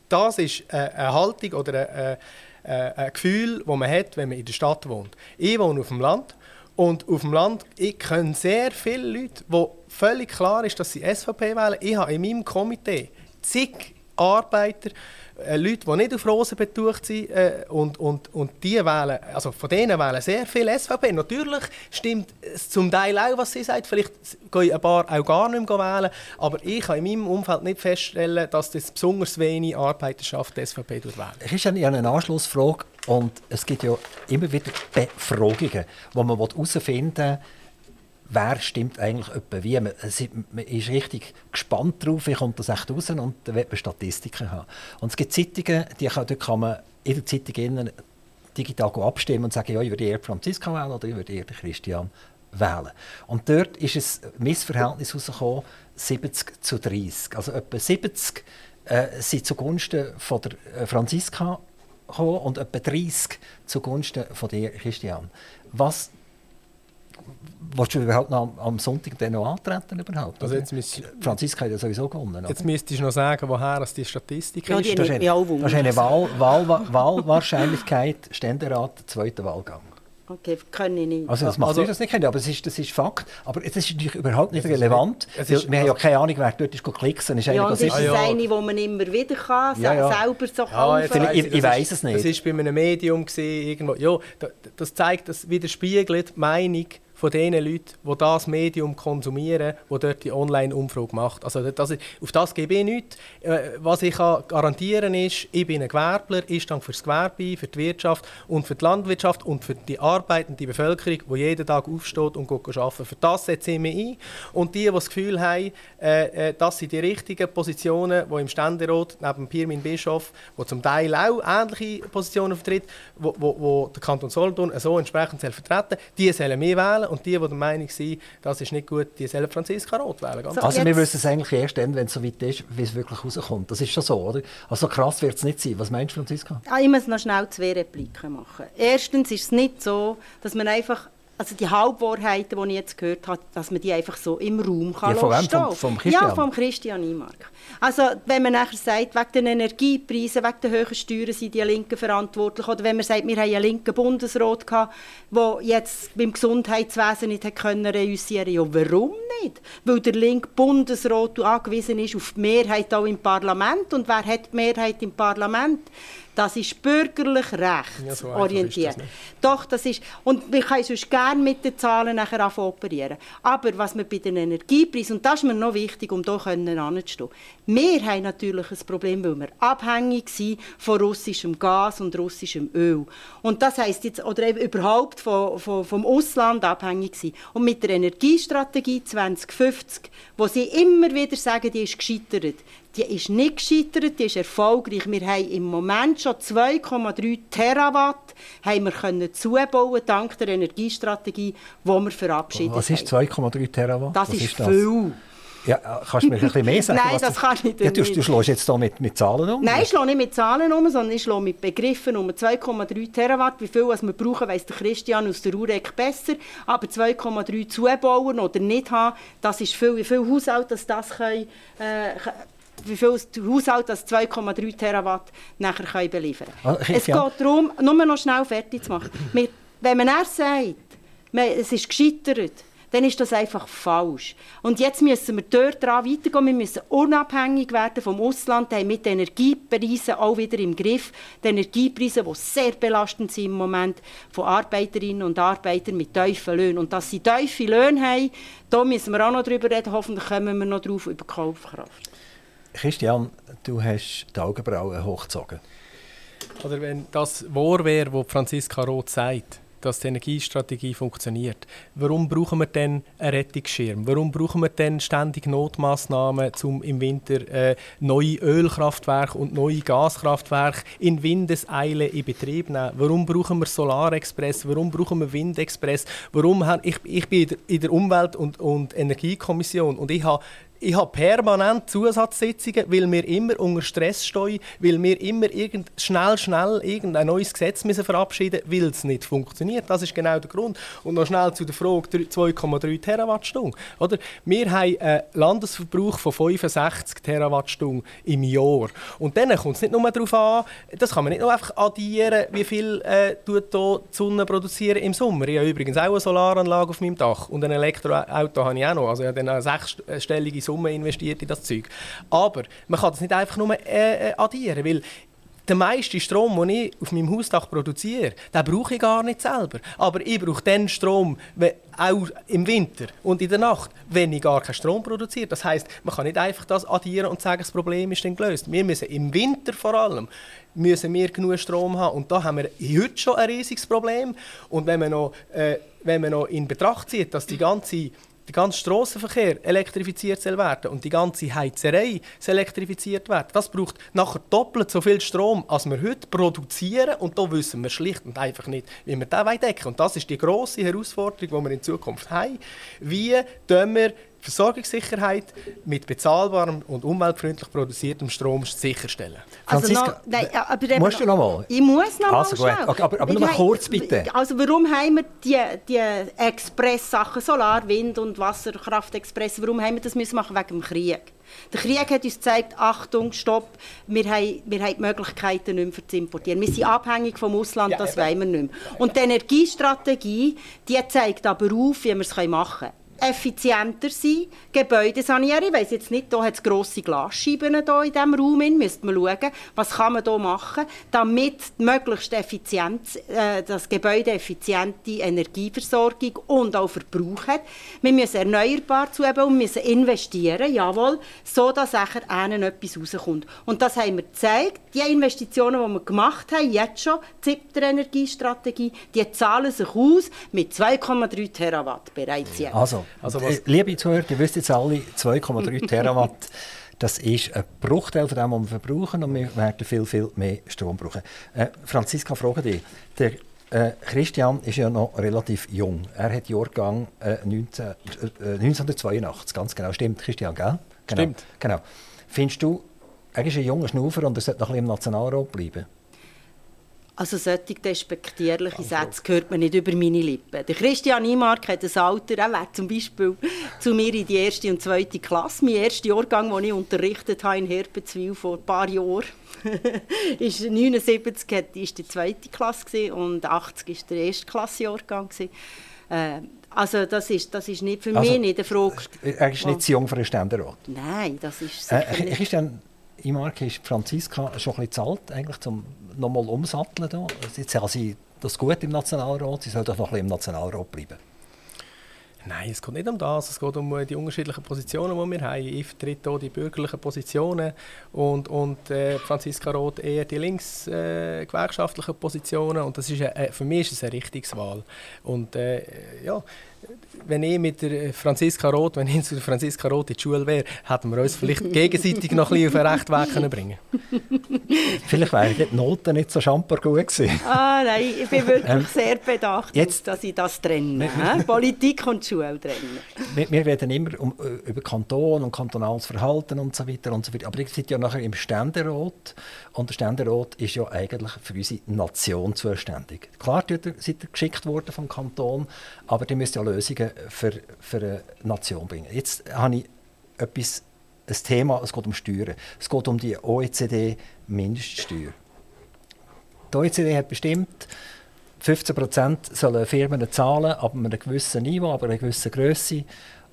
Speaker 4: das ist äh, eine Haltung oder äh, ein Gefühl, das man hat, wenn man in der Stadt wohnt. Ich wohne auf dem Land und auf dem Land ich kenne sehr viele Leute, wo völlig klar ist, dass sie SVP wählen. Ich habe in meinem Komitee zig Arbeiter, äh, Leute, die nicht auf Rosen betucht sind äh, und, und, und die wählen, also von denen wählen sehr viele SVP. Natürlich stimmt es zum Teil auch, was sie sagt, vielleicht gehen ein paar auch gar nicht mehr wählen, aber ich kann in meinem Umfeld nicht feststellen, dass das besonders wenig Arbeiterschaft die SVP wählen.
Speaker 3: Es ist eine Anschlussfrage und es gibt ja immer wieder Befragungen, wo man herausfinden will, wer stimmt eigentlich etwa wie. Man, man ist richtig gespannt drauf, wie kommt das echt raus und dann wird man Statistiken haben. Und es gibt Zeitungen, die kann, dort kann man in der Zeitung digital abstimmen und sagen, ja, ich würde eher Franziska wählen oder ich würde eher Christian wählen. Und dort ist ein Missverhältnis herausgekommen, 70 zu 30. Also etwa 70 äh, sind zugunsten von der äh, Franziska gekommen und etwa 30 zugunsten von der Christian. Was Willst du überhaupt noch am, am Sonntag dann noch antreten? Überhaupt,
Speaker 4: also jetzt müsst,
Speaker 3: Franziska hat ja sowieso gewonnen.
Speaker 4: Jetzt müsstest du noch sagen, woher die Statistik ja,
Speaker 3: ist. Das ist eine, das ist eine Wahl, Wahl, Wahlwahrscheinlichkeit Ständerat, zweiter Wahlgang.
Speaker 5: Okay, kann ich nicht.
Speaker 3: Also das macht also, das nicht aber es ist, das ist Fakt. Aber es ist natürlich überhaupt nicht relevant. Ist, ist, wir haben ja keine Ahnung, wer dort ist geklickt.
Speaker 5: Ist ja, das ist das eine, die man immer wieder kann, ja, ja. selber so
Speaker 3: ja. Ich, ich, ich weiß es nicht.
Speaker 4: Das war bei einem Medium, gewesen, irgendwo. Ja, das zeigt, das widerspiegelt die Meinung von den Leuten, die das Medium konsumieren, die dort die Online-Umfrage macht. Also das, auf das gebe ich nichts. Äh, was ich kann garantieren ist, ich bin ein Gewerbler, ich stehe für das Gewerbe, für die Wirtschaft und für die Landwirtschaft und für die arbeitende Bevölkerung, die jeden Tag aufsteht und geht arbeiten. Für das setze ich mich ein. Und die, die das Gefühl haben, äh, äh, das sind die richtigen Positionen, die im Ständerat neben Pirmin Bischof, der zum Teil auch ähnliche Positionen vertritt, wo, wo, wo der Kanton Solothurn so entsprechend vertreten die sollen wir wählen und die, die der Meinung sind, das ist nicht gut, die sollen Franziska Roth wählen.
Speaker 3: So, also wir wissen es eigentlich erst dann, wenn es so weit ist, wie es wirklich rauskommt. Das ist schon so, oder? Also krass wird es nicht sein. Was meinst du, Franziska?
Speaker 5: Ah, ich muss noch schnell zwei Repliken machen. Erstens ist es nicht so, dass man einfach also die Halbwahrheiten, die ich jetzt gehört habe, dass man die einfach so im Raum kann
Speaker 3: ja, von wem? Vom, vom Christian?
Speaker 5: Ja, vom Christian Imark. Also wenn man nachher sagt, wegen den Energiepreisen, wegen der hohen Steuern sind die Linken verantwortlich, oder wenn man sagt, wir haben einen linken Bundesrat gehabt, der jetzt beim Gesundheitswesen nicht können reüssieren ja warum nicht? Weil der linke Bundesrat angewiesen ist auf die Mehrheit auch im Parlament und wer hat die Mehrheit im Parlament? Das ist bürgerlich rechtsorientiert. Ja, so Doch, das ist, und wir können sonst gerne mit den Zahlen nachher operieren. Aber was wir bei den Energiepreisen, und das ist mir noch wichtig, um hier anzustehen, wir haben natürlich ein Problem, weil wir abhängig sind von russischem Gas und russischem Öl. Und das heisst jetzt, oder eben überhaupt von, von, vom Ausland abhängig sind. Und mit der Energiestrategie 2050, wo sie immer wieder sagen, die ist gescheitert, die ist nicht gescheitert, die ist erfolgreich. Wir haben im Moment schon 2,3 Terawatt haben wir können zubauen dank der Energiestrategie, die wir verabschiedet haben.
Speaker 3: Was ist 2,3 Terawatt?
Speaker 5: Das
Speaker 3: was
Speaker 5: ist, ist das? viel.
Speaker 3: Ja, kannst du mir ein bisschen mehr sagen?
Speaker 5: Nein, das kann ich
Speaker 3: ja, du, nicht. Du schlägst jetzt hier mit, mit Zahlen um?
Speaker 5: Nein, ich schlage nicht mit Zahlen um, sondern ich schlage mit Begriffen um. 2,3 Terawatt, wie viel was wir brauchen, weiss der Christian aus der UREC besser. Aber 2,3 zubauen oder nicht haben, das ist viel. Wie viele Haushalte das können, äh, wie viel Haushalt das 2,3 Terawatt nachher können beliefern können. Ah, okay, es ja. geht darum, nur noch schnell fertig zu machen. wenn man erst sagt, es ist gescheitert, dann ist das einfach falsch. Und jetzt müssen wir dort dran weitergehen. Wir müssen unabhängig werden vom Ausland, haben mit den Energiepreisen auch wieder im Griff. Die Energiepreise, die sehr belastend sind im Moment von Arbeiterinnen und Arbeitern mit tiefen Löhnen. Und dass sie tiefe Löhne haben, da müssen wir auch noch drüber reden. Hoffentlich kommen wir noch drauf über Kaufkraft.
Speaker 3: Christian, du hast die Augenbrauen hochgezogen.
Speaker 4: Oder wenn das wahr wäre, was Franziska Roth sagt, dass die Energiestrategie funktioniert. Warum brauchen wir dann einen Rettungsschirm? Warum brauchen wir dann ständig Notmaßnahmen, um im Winter äh, neue Ölkraftwerke und neue Gaskraftwerke in Windeseile in Betrieb zu nehmen? Warum brauchen wir Solarexpress? Warum brauchen wir Windexpress? Warum ich, ich bin in der Umwelt- und, und Energiekommission und ich habe ich habe permanent Zusatzsitzungen, weil wir immer unter Stress stehen, weil wir immer irgend, schnell, schnell irgendein neues Gesetz müssen verabschieden müssen, weil es nicht funktioniert. Das ist genau der Grund. Und noch schnell zu der Frage 2,3 Terawattstunden. Wir haben einen Landesverbrauch von 65 Terawattstunden im Jahr. Und dann kommt es nicht nur darauf an, das kann man nicht nur einfach addieren, wie viel äh, tut die Sonne produzieren im Sommer. Ich habe übrigens auch eine Solaranlage auf meinem Dach und ein Elektroauto habe ich auch noch. Also ich habe dann eine sechsstellige Summe investiert in das Zeug. Aber man kann das nicht einfach nur äh, äh, addieren, weil der meiste Strom, den ich auf meinem Hausdach produziere, den brauche ich gar nicht selber. Aber ich brauche den Strom auch im Winter und in der Nacht, wenn ich gar keinen Strom produziere. Das heißt, man kann nicht einfach das addieren und sagen, das Problem ist dann gelöst. Wir müssen im Winter vor allem müssen wir genug Strom haben. Und da haben wir heute schon ein riesiges Problem. Und wenn man noch, äh, wenn man noch in Betracht zieht, dass die ganze der ganze Strassenverkehr elektrifiziert soll werden und die ganze Heizerei soll elektrifiziert werden. Das braucht nachher doppelt so viel Strom, als wir heute produzieren und da wissen wir schlicht und einfach nicht, wie wir das decken Und das ist die grosse Herausforderung, die wir in Zukunft haben. Wie können wir Versorgungssicherheit mit bezahlbarem und umweltfreundlich produziertem Strom sicherstellen.
Speaker 5: Also noch, nein, aber
Speaker 3: musst du noch mal?
Speaker 5: Ich muss noch
Speaker 3: also mal gut. Okay, aber, aber nur mal kurz bitte.
Speaker 5: Also warum haben wir die, die Express-Sachen, Solar, Wind und Wasserkraft-Express, warum haben wir das müssen machen? Wegen dem Krieg. Der Krieg hat uns gezeigt, Achtung, Stopp, wir haben, wir haben die Möglichkeiten nicht mehr zu importieren. Wir sind abhängig vom Ausland, ja, das wollen wir nicht mehr. Und die Energiestrategie, die zeigt aber auf, wie wir es machen können effizienter sein, Gebäude sanieren. Ich weiss jetzt nicht, da hat es grosse Glasscheiben hier in diesem Raum. Müsste man schauen, was kann man hier machen, damit möglichst effizient, äh, das Gebäude effiziente Energieversorgung und auch Verbrauch hat. Wir müssen erneuerbar zuheben und müssen investieren, jawohl, so dass ihnen etwas rauskommt. Und das haben wir gezeigt. Die Investitionen, die wir gemacht haben, jetzt schon, die der Energiestrategie, die zahlen sich aus mit 2,3 Terawatt bereits jetzt.
Speaker 3: Also, also äh, was Liebe Zuhörer, ihr wisst jetzt alle, 2,3 Terawatt, das ist ein Bruchteil von dem, was wir verbrauchen und wir werden viel, viel mehr Strom brauchen. Äh, Franziska, frage dich. Der äh, Christian ist ja noch relativ jung. Er hat Jahrgang äh, 19, äh, 1982, ganz genau. Stimmt, Christian, gell?
Speaker 4: Genau. Stimmt.
Speaker 3: Genau. Findest du, er ist ein junger Schnaufer und er sollte noch ein bisschen im Nationalrat bleiben?
Speaker 5: Also solche despektierliche Sätze hört man nicht über meine Lippen. Der Christian Imark hat ein Alter, er wäre zum Beispiel zu mir in die erste und zweite Klasse. Mein erster Jahrgang, den ich unterrichtet habe in Herpenzwil vor ein paar Jahren, ist 79 ist die zweite Klasse und 80 ist der erste Klassjahrgang. Äh, also das ist, das ist nicht für also, mich nicht eine Frage.
Speaker 3: Er ist nicht zu jung für einen Ständerat?
Speaker 5: Nein, das ist sicher
Speaker 3: äh, nicht. Christian Imark ist Franziska schon ein bisschen zahlt, eigentlich zum nochmal umsatteln. Da. Jetzt haben sie das gut im Nationalrat, sie sollen doch noch ein bisschen im Nationalrat bleiben.
Speaker 4: Nein, es geht nicht um das. Es geht um äh, die unterschiedlichen Positionen, die wir haben. Ich vertrete hier die bürgerlichen Positionen und, und äh, Franziska Roth eher die links-gewerkschaftlichen äh, Positionen. Und das ist, äh, für mich ist es eine Richtungswahl. Und äh, ja, wenn ich mit der Franziska Roth, wenn ich zu der Franziska Roth in die Schule wäre, hätten wir uns vielleicht gegenseitig noch ein bisschen auf den rechten Weg können bringen
Speaker 3: Vielleicht wären die Noten nicht so schamper gut gewesen.
Speaker 5: Ah nein, ich bin wirklich ähm, sehr bedacht, jetzt, dass ich das trenne. Politik und Schule trennen.
Speaker 3: Wir, wir reden immer um, äh, über Kanton und kantonales Verhalten und so weiter und so weiter. Aber ich sitze ja nachher im Ständerat und der Ständerat ist ja eigentlich für unsere Nation zuständig. Klar seid ihr geschickt worden vom Kanton, aber die müsst ja Lösungen für, für eine Nation bringen. Jetzt habe ich etwas, ein Thema, es geht um Steuern. Es geht um die OECD-Mindeststeuer. Die OECD hat bestimmt, 15% sollen Firmen zahlen, ab einem gewissen Niveau, aber einer gewissen Größe.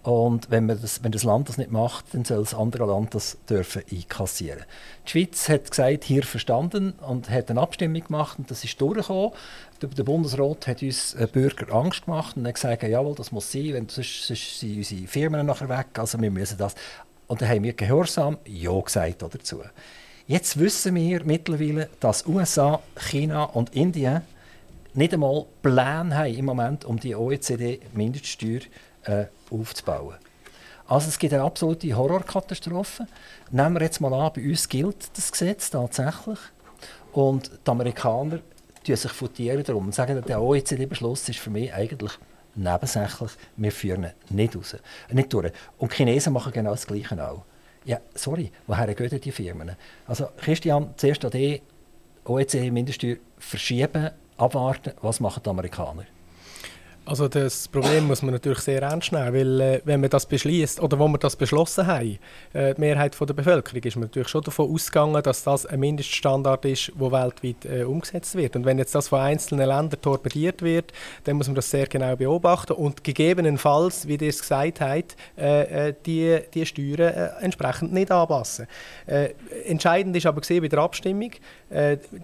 Speaker 3: Und wenn, man das, wenn das Land das nicht macht, dann soll das andere Land das dürfen einkassieren. Die Schweiz hat gesagt, hier verstanden und hat eine Abstimmung gemacht und das ist durchgekommen. Der Bundesrat hat uns Bürger Angst gemacht und gesagt, jawohl, das muss sein, wenn, sonst, sonst sind unsere Firmen nachher weg, also wir müssen das. Und dann haben wir gehorsam Ja gesagt dazu. Jetzt wissen wir mittlerweile, dass USA, China und Indien nicht einmal Pläne haben im Moment, um die OECD-Mindeststeuer äh, aufzubauen. Also es gibt eine absolute Horrorkatastrophe. Nehmen wir jetzt mal an, bei uns gilt das Gesetz tatsächlich. Und die Amerikaner tun sich futieren darum und sagen, der OECD-Beschluss ist für mich eigentlich nebensächlich. Wir führen nicht, raus, nicht durch. Und die Chinesen machen genau das Gleiche auch. Ja, sorry, woher gehen die Firmen? Also Christian, zuerst an die OECD-Mindeststeuer verschieben, abwarten, was machen die Amerikaner?
Speaker 4: Also das Problem muss man natürlich sehr ernst nehmen, weil äh, wenn man das beschließt oder wo wir das beschlossen haben, äh, die Mehrheit von der Bevölkerung, ist man natürlich schon davon ausgegangen, dass das ein Mindeststandard ist, der weltweit äh, umgesetzt wird. Und wenn jetzt das von einzelnen Ländern torpediert wird, dann muss man das sehr genau beobachten und gegebenenfalls, wie ihr es gesagt habt, äh, äh die, die Steuern äh, entsprechend nicht anpassen. entscheidend ist aber gesehen bei der Abstimmung,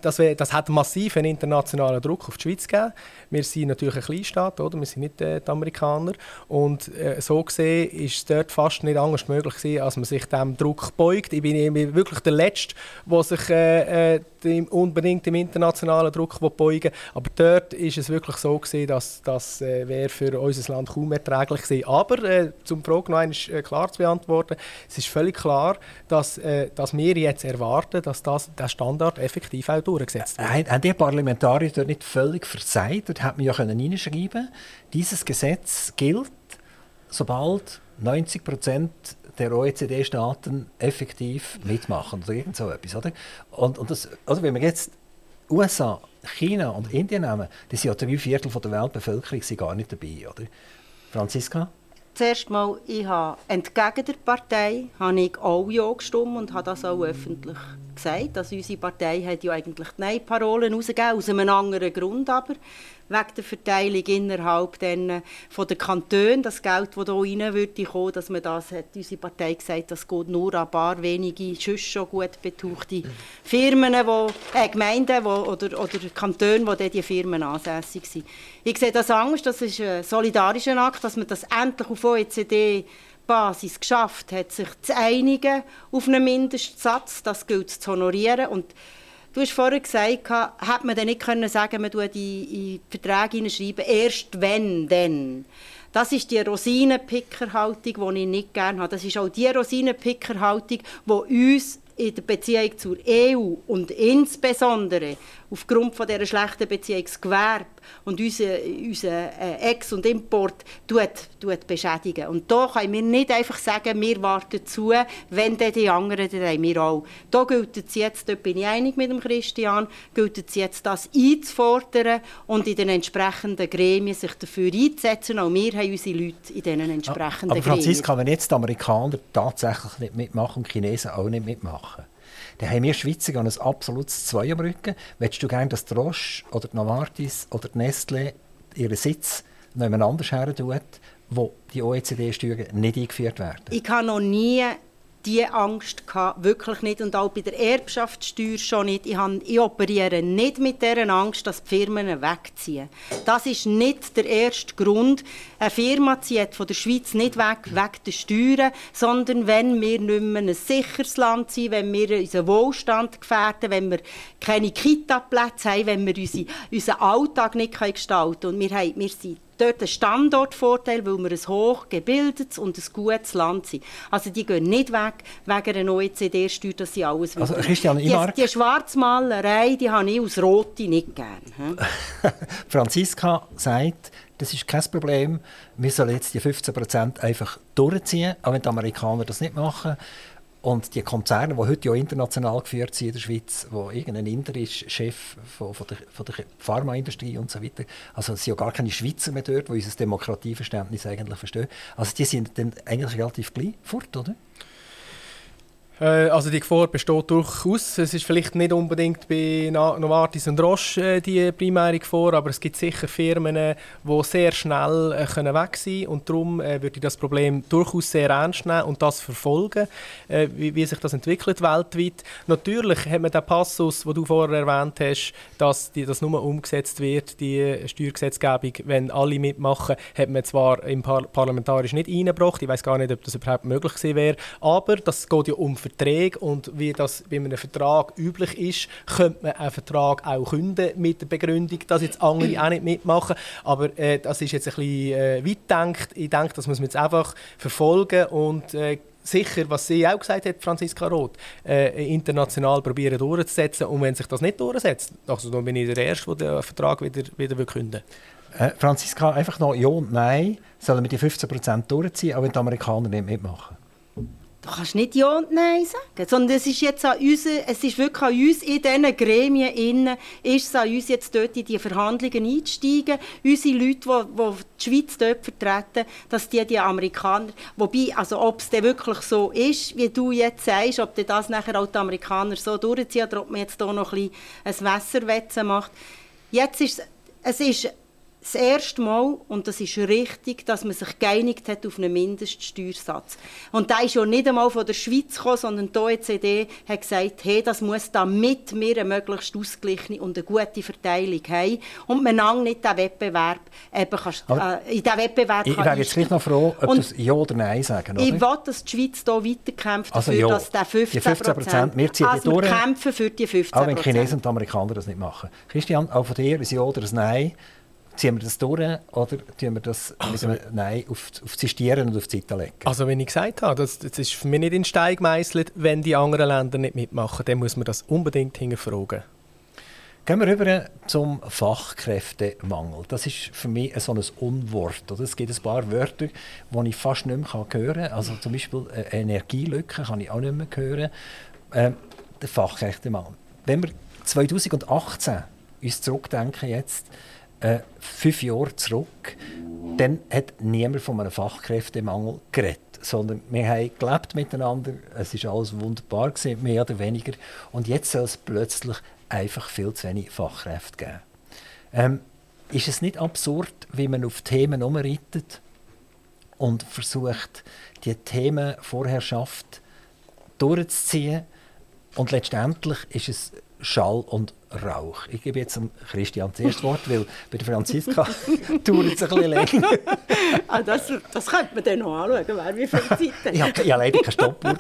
Speaker 4: dass wir, das hat massiv einen internationalen Druck auf die Schweiz gegeben. Wir sind natürlich ein Kleinstaat, oder? Wir sind nicht äh, die Amerikaner. Und äh, so gesehen ist es dort fast nicht anders möglich gewesen, als man sich dem Druck beugt. Ich bin, ich wirklich der Letzte, der sich äh, äh dem, unbedingt dem internationalen Druck beugen Aber dort ist es wirklich so gewesen, dass das äh, wäre für unser Land kaum erträglich gewesen. Aber äh, zum Frage noch einmal äh, klar zu beantworten, es ist völlig klar, dass, dass wir jetzt erwarten, dass das, der Standard effektiv auch durchgesetzt wird.
Speaker 3: Haben die Parlamentarier dort nicht völlig versagt? Dort hätte man ja reinschreiben können, dieses Gesetz gilt, sobald 90 Prozent der OECD-Staaten effektiv mitmachen oder irgend so etwas. Oder? Und, und das, also wenn wir jetzt USA, China und Indien nehmen, die sind ja drei Viertel der Weltbevölkerung sind gar nicht dabei. Oder? Franziska?
Speaker 5: Zuerst mal, ich habe entgegen der Partei habe ich auch Ja gestimmt und habe das auch öffentlich gesagt. Also unsere Partei hat ja eigentlich die Nein-Parolen rausgegeben, aus einem anderen Grund aber wegen der Verteilung innerhalb den, von den Kantonen, das Geld, das hier rein würde kommen, dass man das, hat unsere Partei gesagt, das geht nur an ein paar wenige, sonst schon gut betuchte Firmen, wo, äh, Gemeinden wo, oder, oder Kantone, wo diese Firmen ansässig sind. Ich sehe das anders, das ist ein solidarischer Akt, dass man das endlich auf OECD Basis geschafft hat, sich zu einigen auf einen Mindestsatz, das gilt zu honorieren und Du hast vorhin gesagt, hätte man dann nicht können sagen, man tue die Verträge hineinschreiben, erst wenn, dann. Das ist die Rosinenpickerhaltung, die ich nicht gerne habe. Das ist auch die Rosinenpickerhaltung, die uns in der Beziehung zur EU und insbesondere aufgrund von dieser schlechten Beziehung das Gewerbe und unseren unser, äh, Ex- und Import tut, tut beschädigen. Und da können wir nicht einfach sagen, wir warten zu, wenn dann die anderen, dann haben wir auch. Da gilt es jetzt, dort bin ich einig mit dem Christian, gilt es jetzt, das einzufordern und in den entsprechenden Gremien sich dafür einzusetzen. Auch wir haben unsere Leute in diesen entsprechenden
Speaker 3: Aber Franziska, wenn jetzt die Amerikaner tatsächlich nicht mitmachen und die Chinesen auch nicht mitmachen, dann haben wir Schweizer ein absolutes Zwei am Rücken. Willst du gerne, dass die Roche oder die Novartis oder die Nestle ihren Sitz anders her tun, wo die OECD-Steuern nicht eingeführt werden?
Speaker 5: Ich habe noch nie diese Angst gehabt, wirklich nicht. Und auch bei der Erbschaftssteuer schon nicht. Ich, habe, ich operiere nicht mit dieser Angst, dass die Firmen wegziehen. Das ist nicht der erste Grund. Eine Firma zieht von der Schweiz nicht weg wegen der Steuern, sondern wenn wir nicht mehr ein sicheres Land sind, wenn wir unseren Wohlstand gefährden, wenn wir keine Kita-Plätze haben, wenn wir unseren Alltag nicht gestalten können. Und wir, haben, wir sind dort einen Standortvorteil, weil wir ein hochgebildetes und ein gutes Land sind. Also die gehen nicht weg wegen einer OECD-Steuer, dass sie alles
Speaker 3: also, Christian,
Speaker 5: die, die Schwarzmalerei, die habe ich aus Rote nicht gern.
Speaker 3: Franziska sagt, das ist kein Problem, wir sollen jetzt die 15% einfach durchziehen, auch wenn die Amerikaner das nicht machen. Und die Konzerne, die heute ja international geführt sind in der Schweiz, wo irgendein Inder ist, Chef von, von, der, von der Pharmaindustrie und so weiter, also es sind ja gar keine Schweizer mehr dort, die unser Demokratieverständnis eigentlich verstehen. Also die sind dann eigentlich relativ gleich fort, oder?
Speaker 4: Äh, also die Gefahr besteht durchaus. Es ist vielleicht nicht unbedingt bei Novartis und Roche äh, die primäre Gefahr, aber es gibt sicher Firmen, die sehr schnell äh, können weg sein und darum würde ich das Problem durchaus sehr ernst nehmen und das verfolgen, wie, wie, sich das entwickelt weltweit. Natürlich hat man den Passus, den du vorher erwähnt hast, dass die, das nur umgesetzt wird, die Steuergesetzgebung, wenn alle mitmachen, hat man zwar im Par parlamentarisch nicht eingebracht, ich weiß gar nicht, ob das überhaupt möglich gewesen wäre, aber das geht ja um Verträge und wie das bei einem Vertrag üblich ist, könnte man einen Vertrag auch künden mit der Begründung, dass jetzt andere auch nicht mitmachen. Aber äh, das ist jetzt ein bisschen äh, weit gedacht. Ich denke, das muss man jetzt einfach verfolgen und äh, sicher, was sie auch gesagt hat, Franziska Roth, äh, international probieren durchzusetzen. Und wenn sich das nicht durchsetzt, also dann bin ich der Erste, der den Vertrag wieder, wieder künden.
Speaker 3: Äh, Franziska, einfach noch Ja und Nein. Sollen wir die 15% durchziehen, auch wenn die Amerikaner nicht mitmachen?
Speaker 5: Du kannst nicht Ja und Nein sagen, sondern es ist jetzt an uns, es ist wirklich an uns in diesen Gremien innen, ist es an uns jetzt dort in die Verhandlungen einzusteigen, unsere Leute, die, die die Schweiz dort vertreten, dass die, die Amerikaner, wobei, also ob es denn wirklich so ist, wie du jetzt sagst, ob das nachher auch die Amerikaner so durchziehen oder ob man jetzt hier noch ein bisschen ein Wässerwetzen macht. Jetzt ist es, es ist das erste Mal, und das ist richtig, dass man sich geeinigt hat auf einen Mindeststeuersatz. Und da ist ja nicht einmal von der Schweiz gekommen, sondern die OECD hat gesagt, hey, das muss damit wir eine möglichst ausgeglichene und eine gute Verteilung haben und man nicht den Wettbewerb eben kannst, äh, in diesen Wettbewerb
Speaker 3: Ich wäre jetzt gleich noch froh, ob das Ja oder Nein sagen,
Speaker 5: oder? Ich will, dass die Schweiz hier weiterkämpft
Speaker 3: also
Speaker 5: dafür,
Speaker 3: ja.
Speaker 5: dass der 15
Speaker 3: Prozent, wir ziehen
Speaker 5: also
Speaker 3: durch.
Speaker 5: kämpfen für die 15
Speaker 3: Auch wenn die Chinesen und die Amerikaner das nicht machen. Christian, auch von dir ein Ja oder ein Nein? Ziehen wir das durch oder tun wir das also, mit einem Nein auf, auf Zistieren und auf die Seite legen?
Speaker 4: Also wenn ich gesagt habe, das, das ist für mich nicht in Stein gemeißelt, wenn die anderen Länder nicht mitmachen, dann muss man das unbedingt hinterfragen.
Speaker 3: Gehen wir rüber zum Fachkräftemangel. Das ist für mich so ein Unwort. Es gibt ein paar Wörter, die ich fast nicht mehr hören kann. Also zum Beispiel äh, Energielücke kann ich auch nicht mehr hören. Ähm, der Fachkräftemangel. Wenn wir 2018 uns zurückdenken jetzt, äh, fünf Jahre zurück, dann hat niemand von einem Fachkräftemangel geredet, sondern wir haben gelebt miteinander, es ist alles wunderbar gewesen, mehr oder weniger, und jetzt soll es plötzlich einfach viel zu wenig Fachkräfte geben. Ähm, ist es nicht absurd, wie man auf Themen umreitet und versucht, die Themenvorherrschaft durchzuziehen und letztendlich ist es Schall und Rauch. Ich gebe jetzt Christian das erste Wort, weil bei der Franziska dauert es ein bisschen länger.
Speaker 5: ah, das, das könnte man dann noch anschauen, wer wie viel Zeit hat.
Speaker 3: ich habe ja, leider keine Stoppuhr.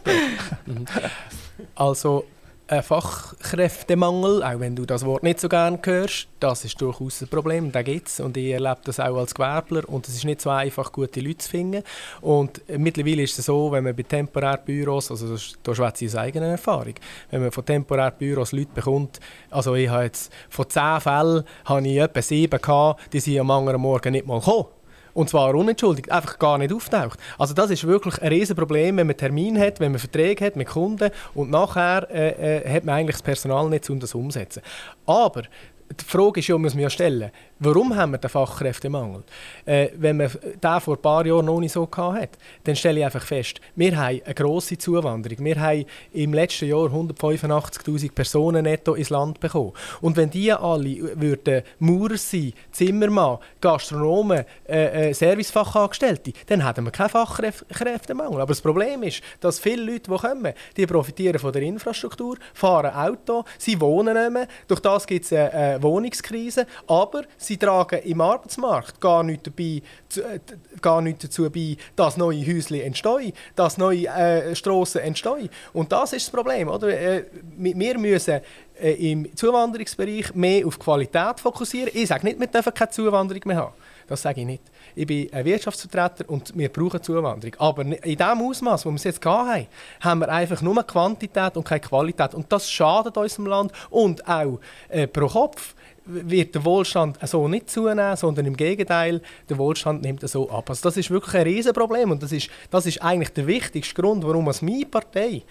Speaker 4: also ein Fachkräftemangel, auch wenn du das Wort nicht so gerne hörst, das ist durchaus ein Problem, da gibt es und ich erlebe das auch als Gewerbler und es ist nicht so einfach, gute Leute zu finden und mittlerweile ist es so, wenn man bei Temporärbüros, also das, da schwätze ich aus eigener Erfahrung, wenn man von Temporärbüros Leute bekommt, also ich habe jetzt von zehn Fällen habe ich etwa sieben gehabt, die sind am anderen Morgen nicht mal gekommen. Und zwar unentschuldigt, einfach gar nicht auftaucht. Also das ist wirklich ein Riesenproblem, wenn man Termin hat, wenn man Verträge hat mit Kunden und nachher äh, äh, hat man eigentlich das Personal nicht, um das umzusetzen. Aber die Frage ist ja, muss man ja stellen, warum haben wir den Fachkräftemangel? Äh, wenn man den vor ein paar Jahren noch nicht so hat, dann stelle ich einfach fest, wir haben eine grosse Zuwanderung. Wir haben im letzten Jahr 185'000 Personen netto ins Land bekommen. Und wenn die alle würden Maurer sein, Zimmermann, Gastronomen, äh, äh, Servicefachangestellte, dann hätten wir keinen Fachkräftemangel. Aber das Problem ist, dass viele Leute, die kommen, die profitieren von der Infrastruktur, fahren Auto, sie wohnen nicht mehr, durch das gibt es eine Wohnungskrise, aber sie tragen im Arbeitsmarkt gar nicht, dabei, äh, gar nicht dazu bei, dass neue Häuschen entstehen, dass neue äh, Strassen entstehen. Und das ist das Problem. Oder? Äh, wir müssen äh, im Zuwanderungsbereich mehr auf Qualität fokussieren. Ich sage nicht, wir dürfen keine Zuwanderung mehr haben. Das sage ich nicht. Ich bin ein Wirtschaftsvertreter und wir brauchen Zuwanderung. Aber in dem Ausmaß, wo wir es jetzt haben, haben wir einfach nur Quantität und keine Qualität. Und das schadet unserem Land und auch äh, pro Kopf wird der Wohlstand so nicht zunehmen, sondern im Gegenteil, der Wohlstand nimmt so ab. Also das ist wirklich ein Riesenproblem und das ist, das ist eigentlich der wichtigste Grund, warum es meine Partei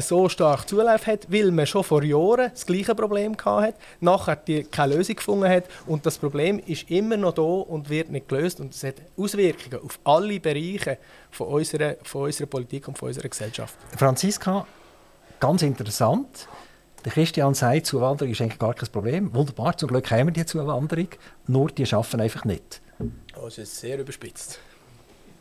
Speaker 4: so stark Zulauf hat, weil man schon vor Jahren das gleiche Problem hatte, nachher die keine Lösung gefunden hat und das Problem ist immer noch da und wird nicht gelöst und es hat Auswirkungen auf alle Bereiche von unserer, von unserer Politik und von unserer Gesellschaft.
Speaker 3: Franziska, ganz interessant. Der Christian sagt, Zuwanderung ist eigentlich gar kein Problem. Wunderbar, zum Glück haben wir die Zuwanderung, nur die schaffen einfach nicht.
Speaker 4: Oh, das ist sehr überspitzt.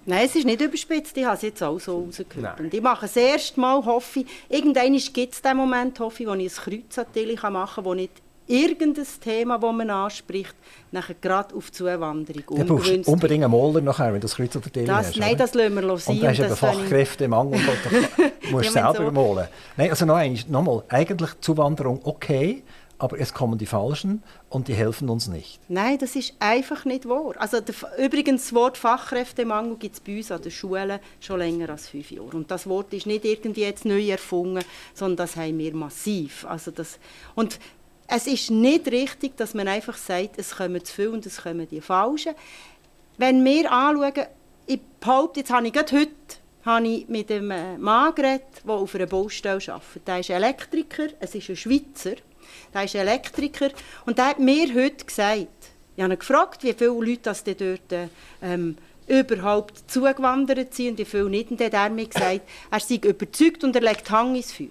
Speaker 5: Nein, es ist nicht überspitzt. Ich habe es jetzt auch so rausgehört. Und ich mache das erste Mal, hoffe ich, irgendwann gibt es den Moment, hoffe ich, wo ich ein Kreuz an machen kann, wo nicht irgendein Thema, das man anspricht, nachher gerade auf Zuwanderung
Speaker 3: Du brauchst unbedingt einen Moller nachher, wenn du das Kreuz unter
Speaker 5: das, hast. Nein, das lassen wir sein.
Speaker 3: Und dann hast du Fachkräftemangel und du musst ja, selber so. malen. Nein, also noch einmal, nochmal, eigentlich Zuwanderung okay, aber es kommen die Falschen und die helfen uns nicht.
Speaker 5: Nein, das ist einfach nicht wahr. Also der, übrigens, das Wort Fachkräftemangel gibt es bei uns an den Schulen schon länger als fünf Jahre. Und das Wort ist nicht irgendwie jetzt neu erfunden, sondern das haben wir massiv. Also das, und es ist nicht richtig, dass man einfach sagt, es kommen zu viel und es kommen die Falschen. Wenn wir anschauen, ich behaupte, jetzt habe ich gerade heute habe ich mit einem Mann geredet, der auf einer Baustelle arbeitet. Der ist Elektriker, es ist ein Schweizer, der ist Elektriker und der hat mir heute gesagt, ich habe ihn gefragt, wie viele Leute das dort ähm, überhaupt zugewandert sind und wie viele nicht. Und dann hat er mir gesagt, er sei überzeugt und er legt Hang ins Feuer.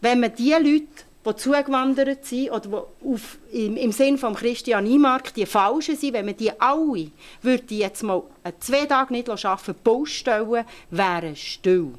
Speaker 5: Wenn man diese Leute die zugewandert sind oder die auf, im, im Sinn von Christian Imark die Falschen sind, wenn man die alle würde jetzt mal zwei Tage nicht arbeiten, Baustellen wären still.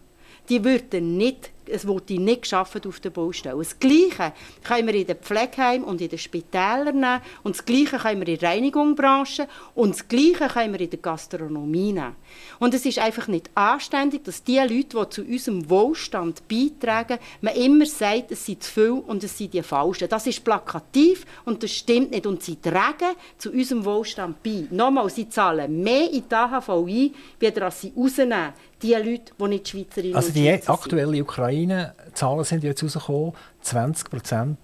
Speaker 5: Die würden nicht es wurde nicht geschafft auf der Baustelle. Das Gleiche können wir in den Pflegeheimen und in den Spitälern nehmen und das Gleiche können wir in der Reinigungsbranche und das Gleiche können wir in der Gastronomie nehmen. Und es ist einfach nicht anständig, dass die Leute, die zu unserem Wohlstand beitragen, man immer sagt, es sind zu viel und es sind die Falschen. Das ist plakativ und das stimmt nicht. Und sie tragen zu unserem Wohlstand bei. Nochmal, sie zahlen mehr in die AHV ein, wie sie rausnehmen die Leute, die nicht Schweizerinnen
Speaker 3: also die aktuelle Ukraine-Zahlen sind jetzt rausgekommen, 20 Prozent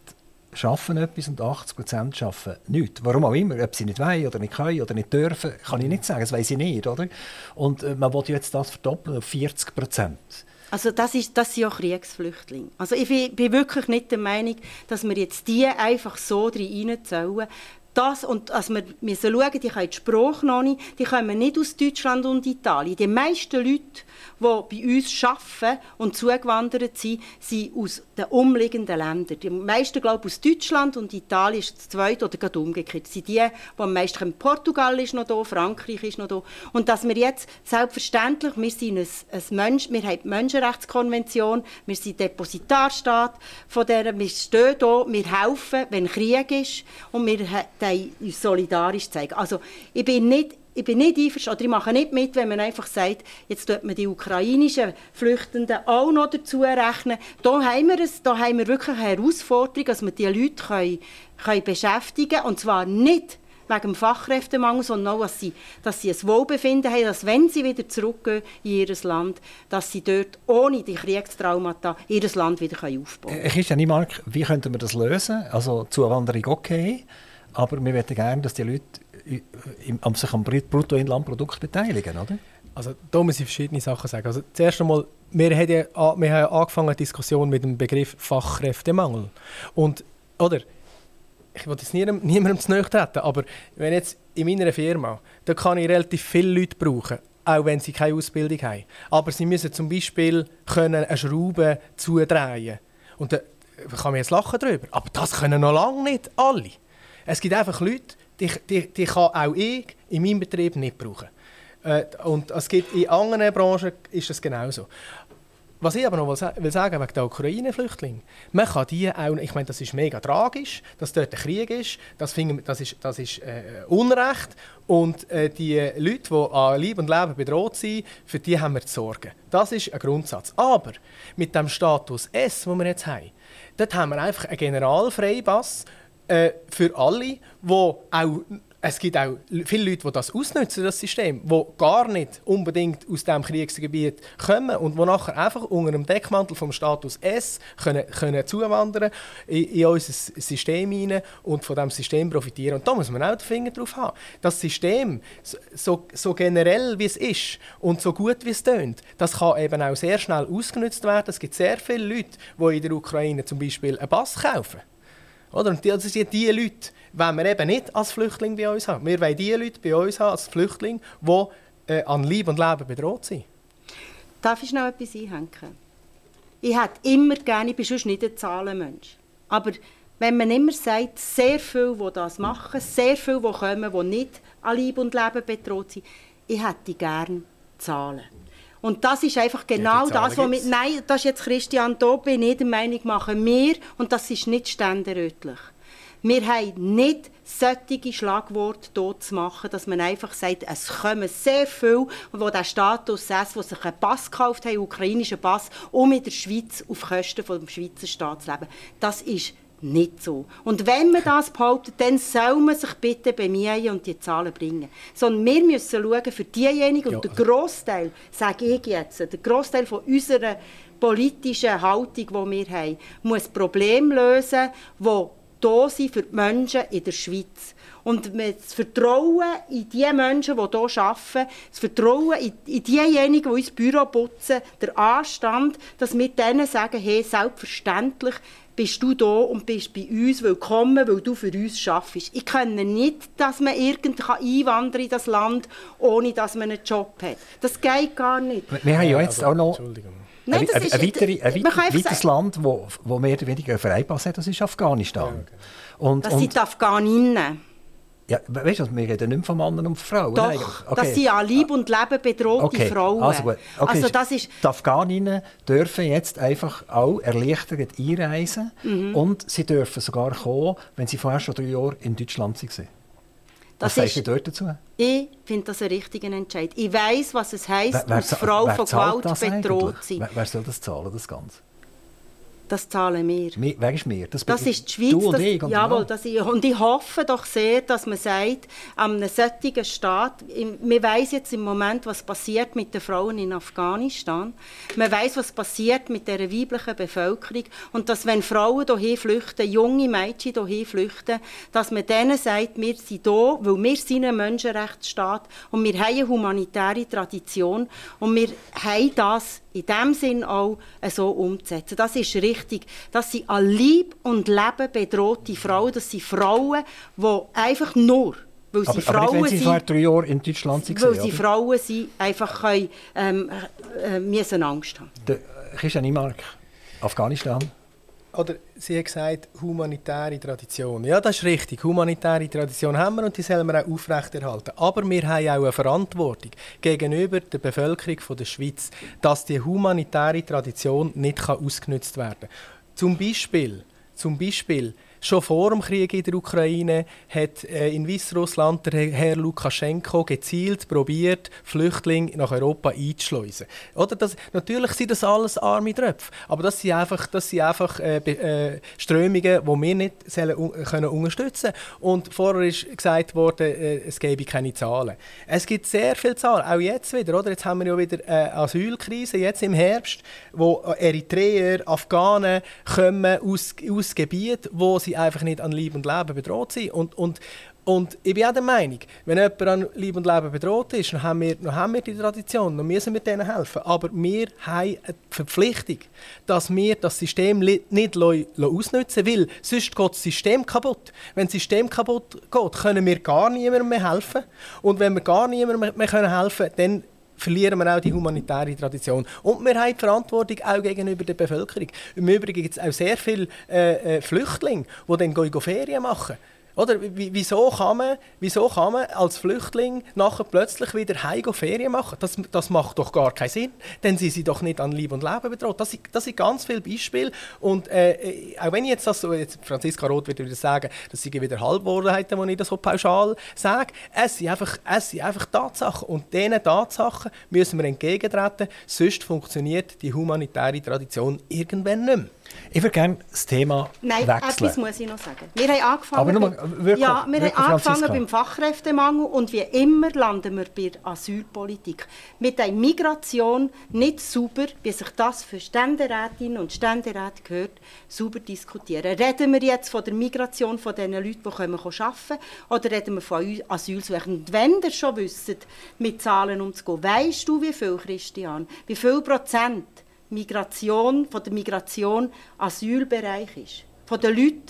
Speaker 3: schaffen etwas und 80 Prozent schaffen nichts. Warum auch immer, ob sie nicht wollen oder nicht können oder nicht dürfen, kann ich nicht sagen, das weiß ich nicht. Oder? Und äh, man will jetzt das verdoppeln auf 40 Prozent.
Speaker 5: Also das, ist, das sind ja Kriegsflüchtlinge. Also ich bin wirklich nicht der Meinung, dass wir jetzt die einfach so reinzählen das und also wir müssen schauen, die können die Sprache noch nicht, die kommen nicht aus Deutschland und Italien. Die meisten Leute, die bei uns arbeiten und zugewandert sind, sind aus den umliegenden Ländern. Die meisten, glaube ich, aus Deutschland und Italien ist das zweite oder gerade umgekehrt. Das sind die, die am meisten kommen. Portugal ist noch da, Frankreich ist noch da. Und dass wir jetzt, selbstverständlich, wir sind ein, ein Mensch, wir haben die Menschenrechtskonvention, wir sind Depositarstaat von der, wir stehen da, wir helfen, wenn Krieg ist und wir uns solidarisch zeigen. Also ich bin nicht ich bin nicht einverstanden, ich mache nicht mit, wenn man einfach sagt, jetzt tut man die ukrainischen Flüchtenden auch noch dazu rechnen. Da haben wir, es, da haben wir wirklich eine Herausforderung, dass wir diese Leute können, können beschäftigen können. Und zwar nicht wegen dem Fachkräftemangel, sondern auch, dass sie, dass sie ein Wohlbefinden haben, dass wenn sie wieder zurückgehen in ihr Land, dass sie dort ohne die Kriegstraumata ihr Land wieder aufbauen können.
Speaker 3: Äh, Christian Niemark, wie könnten wir das lösen? Also Zuwanderung okay, aber wir möchten gerne, dass die Leute am sich am Bruttoinlandprodukt beteiligen, oder?
Speaker 4: Also da muss ich verschiedene Sachen sagen. Also zuerst einmal, wir haben ja, wir haben angefangen eine Diskussion mit dem Begriff Fachkräftemangel. Und, oder, ich will jetzt niemandem, niemandem zu nahe treten, aber wenn jetzt in meiner Firma, da kann ich relativ viele Leute brauchen, auch wenn sie keine Ausbildung haben. Aber sie müssen zum Beispiel können eine Schraube zudrehen. Und da kann man jetzt lachen darüber. Aber das können noch lange nicht alle. Es gibt einfach Leute, die, die, die kann auch ich in meinem Betrieb nicht brauchen. Äh, und es gibt in anderen Branchen ist das genauso. Was ich aber noch will sagen wegen der Ukraine-Flüchtlinge, man kann die auch, ich meine, das ist mega tragisch, dass dort ein Krieg ist, das, finden, das ist, das ist äh, Unrecht und äh, die Leute, die an Leib und Leben bedroht sind, für die haben wir zu sorgen. Das ist ein Grundsatz. Aber mit dem Status S, den wir jetzt haben, dort haben wir einfach einen Generalfreipass, äh, für alle, wo auch es gibt auch viele Leute, die das ausnutzen, das System, die gar nicht unbedingt aus diesem Kriegsgebiet kommen und die nachher einfach unter dem Deckmantel vom Status S können, können zuwandern in, in unser System hinein und von diesem System profitieren. Und da muss man auch den Finger drauf haben. Das System, so, so generell wie es ist und so gut wie es tönt, das kann eben auch sehr schnell ausgenutzt werden. Es gibt sehr viele Leute, die in der Ukraine zum Beispiel einen Pass kaufen oder? Und das sind die Leute, die wir eben nicht als Flüchtling bei uns haben. Wir wollen die Leute bei uns haben als Flüchtlinge, die äh, an Leib und Leben bedroht sind.
Speaker 5: Darf ich noch etwas einhängen? Ich hätte immer gerne, ich bin sonst nicht ein Zahlenmensch. Aber wenn man immer sagt, sehr viele, die das machen, sehr viele, die kommen, die nicht an Leib und Leben bedroht sind, ich hätte gerne Zahlen. Und das ist einfach genau ja, das, was mit, nein, das ist jetzt Christian, da bin ich der Meinung, machen wir, und das ist nicht ständerötlich. Wir haben nicht solche Schlagworte dort zu machen, dass man einfach sagt, es kommen sehr viele, die den Status S, die sich einen Pass gekauft haben, einen ukrainischen Pass, um in der Schweiz auf Kosten des Schweizer Staats zu leben. Das ist nicht so. Und wenn man das behauptet, dann soll man sich bitte bemühen und die Zahlen bringen. Sondern wir müssen schauen für diejenigen, und ja. der Großteil, sage ich jetzt, der Großteil von unserer politischen Haltung, die wir haben, muss Probleme lösen, die da sind für die Menschen in der Schweiz. Und das Vertrauen in die Menschen, die hier arbeiten, das Vertrauen in, in diejenigen, die uns Büro putzen, der Anstand, dass wir denen sagen, hey, selbstverständlich bist du da und bist bei uns willkommen, weil du für uns schaffst. Ich kenne nicht, dass man irgendwie einwandern in das Land, ohne dass man einen Job hat. Das geht gar nicht.
Speaker 3: Wir haben ja jetzt auch noch... Nein, ein, ein, ein, weitere, ein weiteres Land, wo, wo mehr oder weniger einen Freipass hat, das ist Afghanistan. Ja, okay.
Speaker 5: und, das und, sind die Afghaninnen.
Speaker 3: Ja, weißt du, wir reden nicht von Männern und Frauen.
Speaker 5: Doch, okay. das sind an Leib und Leben bedrohte okay. Frauen.
Speaker 3: Also. Okay. Also das ist die Afghaninnen dürfen jetzt einfach auch erleichtert einreisen mhm. und sie dürfen sogar kommen, wenn sie vorher schon drei Jahre in Deutschland waren. Was sagst du dort dazu?
Speaker 5: Ich finde das einen richtigen Entscheid. Ich weiß, was es heisst, als Frau von Gewalt bedroht.
Speaker 3: Wer, wer soll das zahlen, das Ganze?
Speaker 5: Das zahlen wir.
Speaker 3: Wer ist wir?
Speaker 5: Das, das ist die Schweiz.
Speaker 3: Du und das, ich.
Speaker 5: Und jawohl, das ich, und ich hoffe doch sehr, dass man sagt, an einem solchen Staat, wir weiß jetzt im Moment, was passiert mit den Frauen in Afghanistan. Man weiß, was passiert mit der weiblichen Bevölkerung. Und dass, wenn Frauen hierhin flüchten, junge Mädchen hierhin flüchten, dass man denen sagt, wir sind hier, weil wir sind ein Menschenrechtsstaat und wir haben eine humanitäre Tradition und wir haben das in dem Sinn auch so umzusetzen. Das ist richtig. Das sind an Leib und Leben bedrohte Frauen. Das sind Frauen, die einfach nur weil
Speaker 3: sie
Speaker 5: aber, Frauen aber
Speaker 3: wenn sie vor drei Jahren in Deutschland
Speaker 5: sind, weil sie oder? Frauen sind, einfach können, ähm, äh, müssen Angst haben.
Speaker 3: Der Christian Imark, Afghanistan.
Speaker 4: Oder sie hat gesagt, humanitäre Tradition. Ja, das ist richtig. Humanitäre Tradition haben wir und die sollen wir auch aufrechterhalten. Aber wir haben auch eine Verantwortung gegenüber der Bevölkerung der Schweiz, dass die humanitäre Tradition nicht ausgenutzt werden kann. Zum Beispiel, zum Beispiel Schon vor dem Krieg in der Ukraine hat äh, in Weißrussland der Herr Lukaschenko gezielt probiert, Flüchtlinge nach Europa einzuschleusen. Oder das, natürlich sind das alles arme Tröpfe, aber das sind einfach, das sind einfach äh, äh, Strömungen, die wir nicht sollen, können unterstützen können. Und vorher ist gesagt worden, äh, es gebe keine Zahlen. Es gibt sehr viele Zahlen, auch jetzt wieder. Oder? Jetzt haben wir ja wieder eine Asylkrise, jetzt im Herbst, wo Eritreer, Afghanen kommen aus, aus Gebieten, wo sie sie einfach nicht an Leib und Leben bedroht sind. Und, und, und ich bin auch der Meinung, wenn jemand an Leib und Leben bedroht ist, dann haben wir, dann haben wir die Tradition, dann müssen wir denen helfen. Aber wir haben eine Verpflichtung, dass wir das System nicht ausnutzen weil sonst geht das System kaputt. Wenn das System kaputt geht, können wir gar niemandem mehr helfen. Und wenn wir gar niemandem mehr helfen können, dann verlieren wir auch die humanitäre Tradition. Und wir haben die Verantwortung auch gegenüber der Bevölkerung. Im Übrigen gibt es auch sehr viele äh, äh, Flüchtlinge, die dann gehen Ferien machen. Oder wieso kann, man, wieso kann man als Flüchtling nachher plötzlich wieder heim Ferien machen? Das, das macht doch gar keinen Sinn, denn sie sind doch nicht an Leben und Leben bedroht. Das, das sind ganz viele Beispiele. Und äh, äh, auch wenn ich jetzt das so, jetzt Franziska Roth wird wieder sagen, das sind wieder Halbwahrheiten, die ich das so pauschal sage, es sind einfach, es sind einfach Tatsachen. Und diesen Tatsachen müssen wir entgegentreten, sonst funktioniert die humanitäre Tradition irgendwann nicht mehr.
Speaker 3: Ich würde gerne das Thema
Speaker 5: Nein,
Speaker 3: wechseln.
Speaker 5: etwas muss ich noch sagen. Wir haben angefangen,
Speaker 3: Aber nur, wirklich,
Speaker 5: ja, wir haben angefangen beim Fachkräftemangel und wie immer landen wir bei der Asylpolitik. Mit der Migration nicht sauber, wie sich das für Ständerätinnen und Ständeräte gehört, sauber diskutieren. Reden wir jetzt von der Migration von den Leuten, die kommen arbeiten oder reden wir von Asylsuchenden? Und wenn ihr schon wisst, mit Zahlen umzugehen, weißt du, wie viel, Christian, wie viel Prozent Migration, von der Migration Asylbereich ist. Von den Leuten,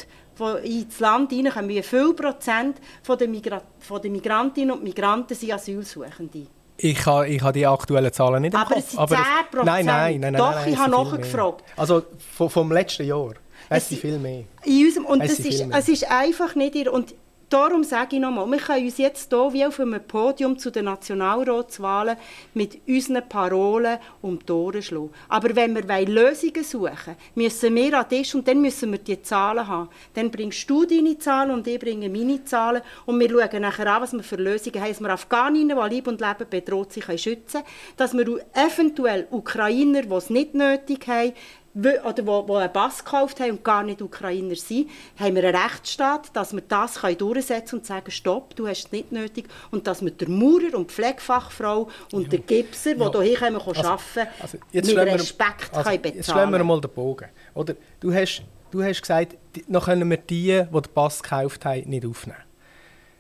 Speaker 5: die ins Land hineinkommen, wie viel Prozent von den, Migra von den Migrantinnen und Migranten sind Asylsuchende?
Speaker 4: Ich habe, ich habe die aktuellen Zahlen nicht im
Speaker 5: aber
Speaker 4: Kopf.
Speaker 5: es sind 10 Prozent.
Speaker 4: Nein, nein, nein, nein.
Speaker 5: Doch,
Speaker 4: nein,
Speaker 5: ich habe nachgefragt.
Speaker 4: Also vom, vom letzten Jahr. Es
Speaker 5: Es
Speaker 4: sind viel mehr.
Speaker 5: In unserem, und
Speaker 4: Es
Speaker 5: das ist,
Speaker 4: viel mehr.
Speaker 5: es ist einfach nicht ihr. Und darum sage ich nochmal, wir können uns jetzt hier wie auf einem Podium zu den Nationalratswahlen mit unseren Parolen um die Ohren schlagen. Aber wenn wir Lösungen suchen müssen wir an Tisch und dann müssen wir die Zahlen haben. Dann bringst du deine Zahlen und ich bringe meine Zahlen und wir schauen nachher an, was wir für Lösungen haben, dass wir Afghaninnen, die Leib und Leben bedroht sind, können schützen können, dass wir eventuell Ukrainer, die es nicht nötig haben, oder wo, wo einen Pass gekauft haben und gar nicht Ukrainer sind, haben wir einen Rechtsstaat, dass wir das können durchsetzen und sagen, stopp, du hast es nicht nötig. Und dass wir der Maurer und die Pflegefachfrau und der Gipser, die
Speaker 4: Ja.
Speaker 5: hier kommen, also, arbeiten
Speaker 4: Also,
Speaker 5: mit
Speaker 4: schlagen wir-
Speaker 5: Respekt
Speaker 4: also,
Speaker 5: können
Speaker 4: Jetzt
Speaker 5: bezahlen
Speaker 4: schlagen wir mal den Bogen. Oder? Du, hast, du hast gesagt, die- noch können wir die, die den Pass gekauft haben, nicht aufnehmen.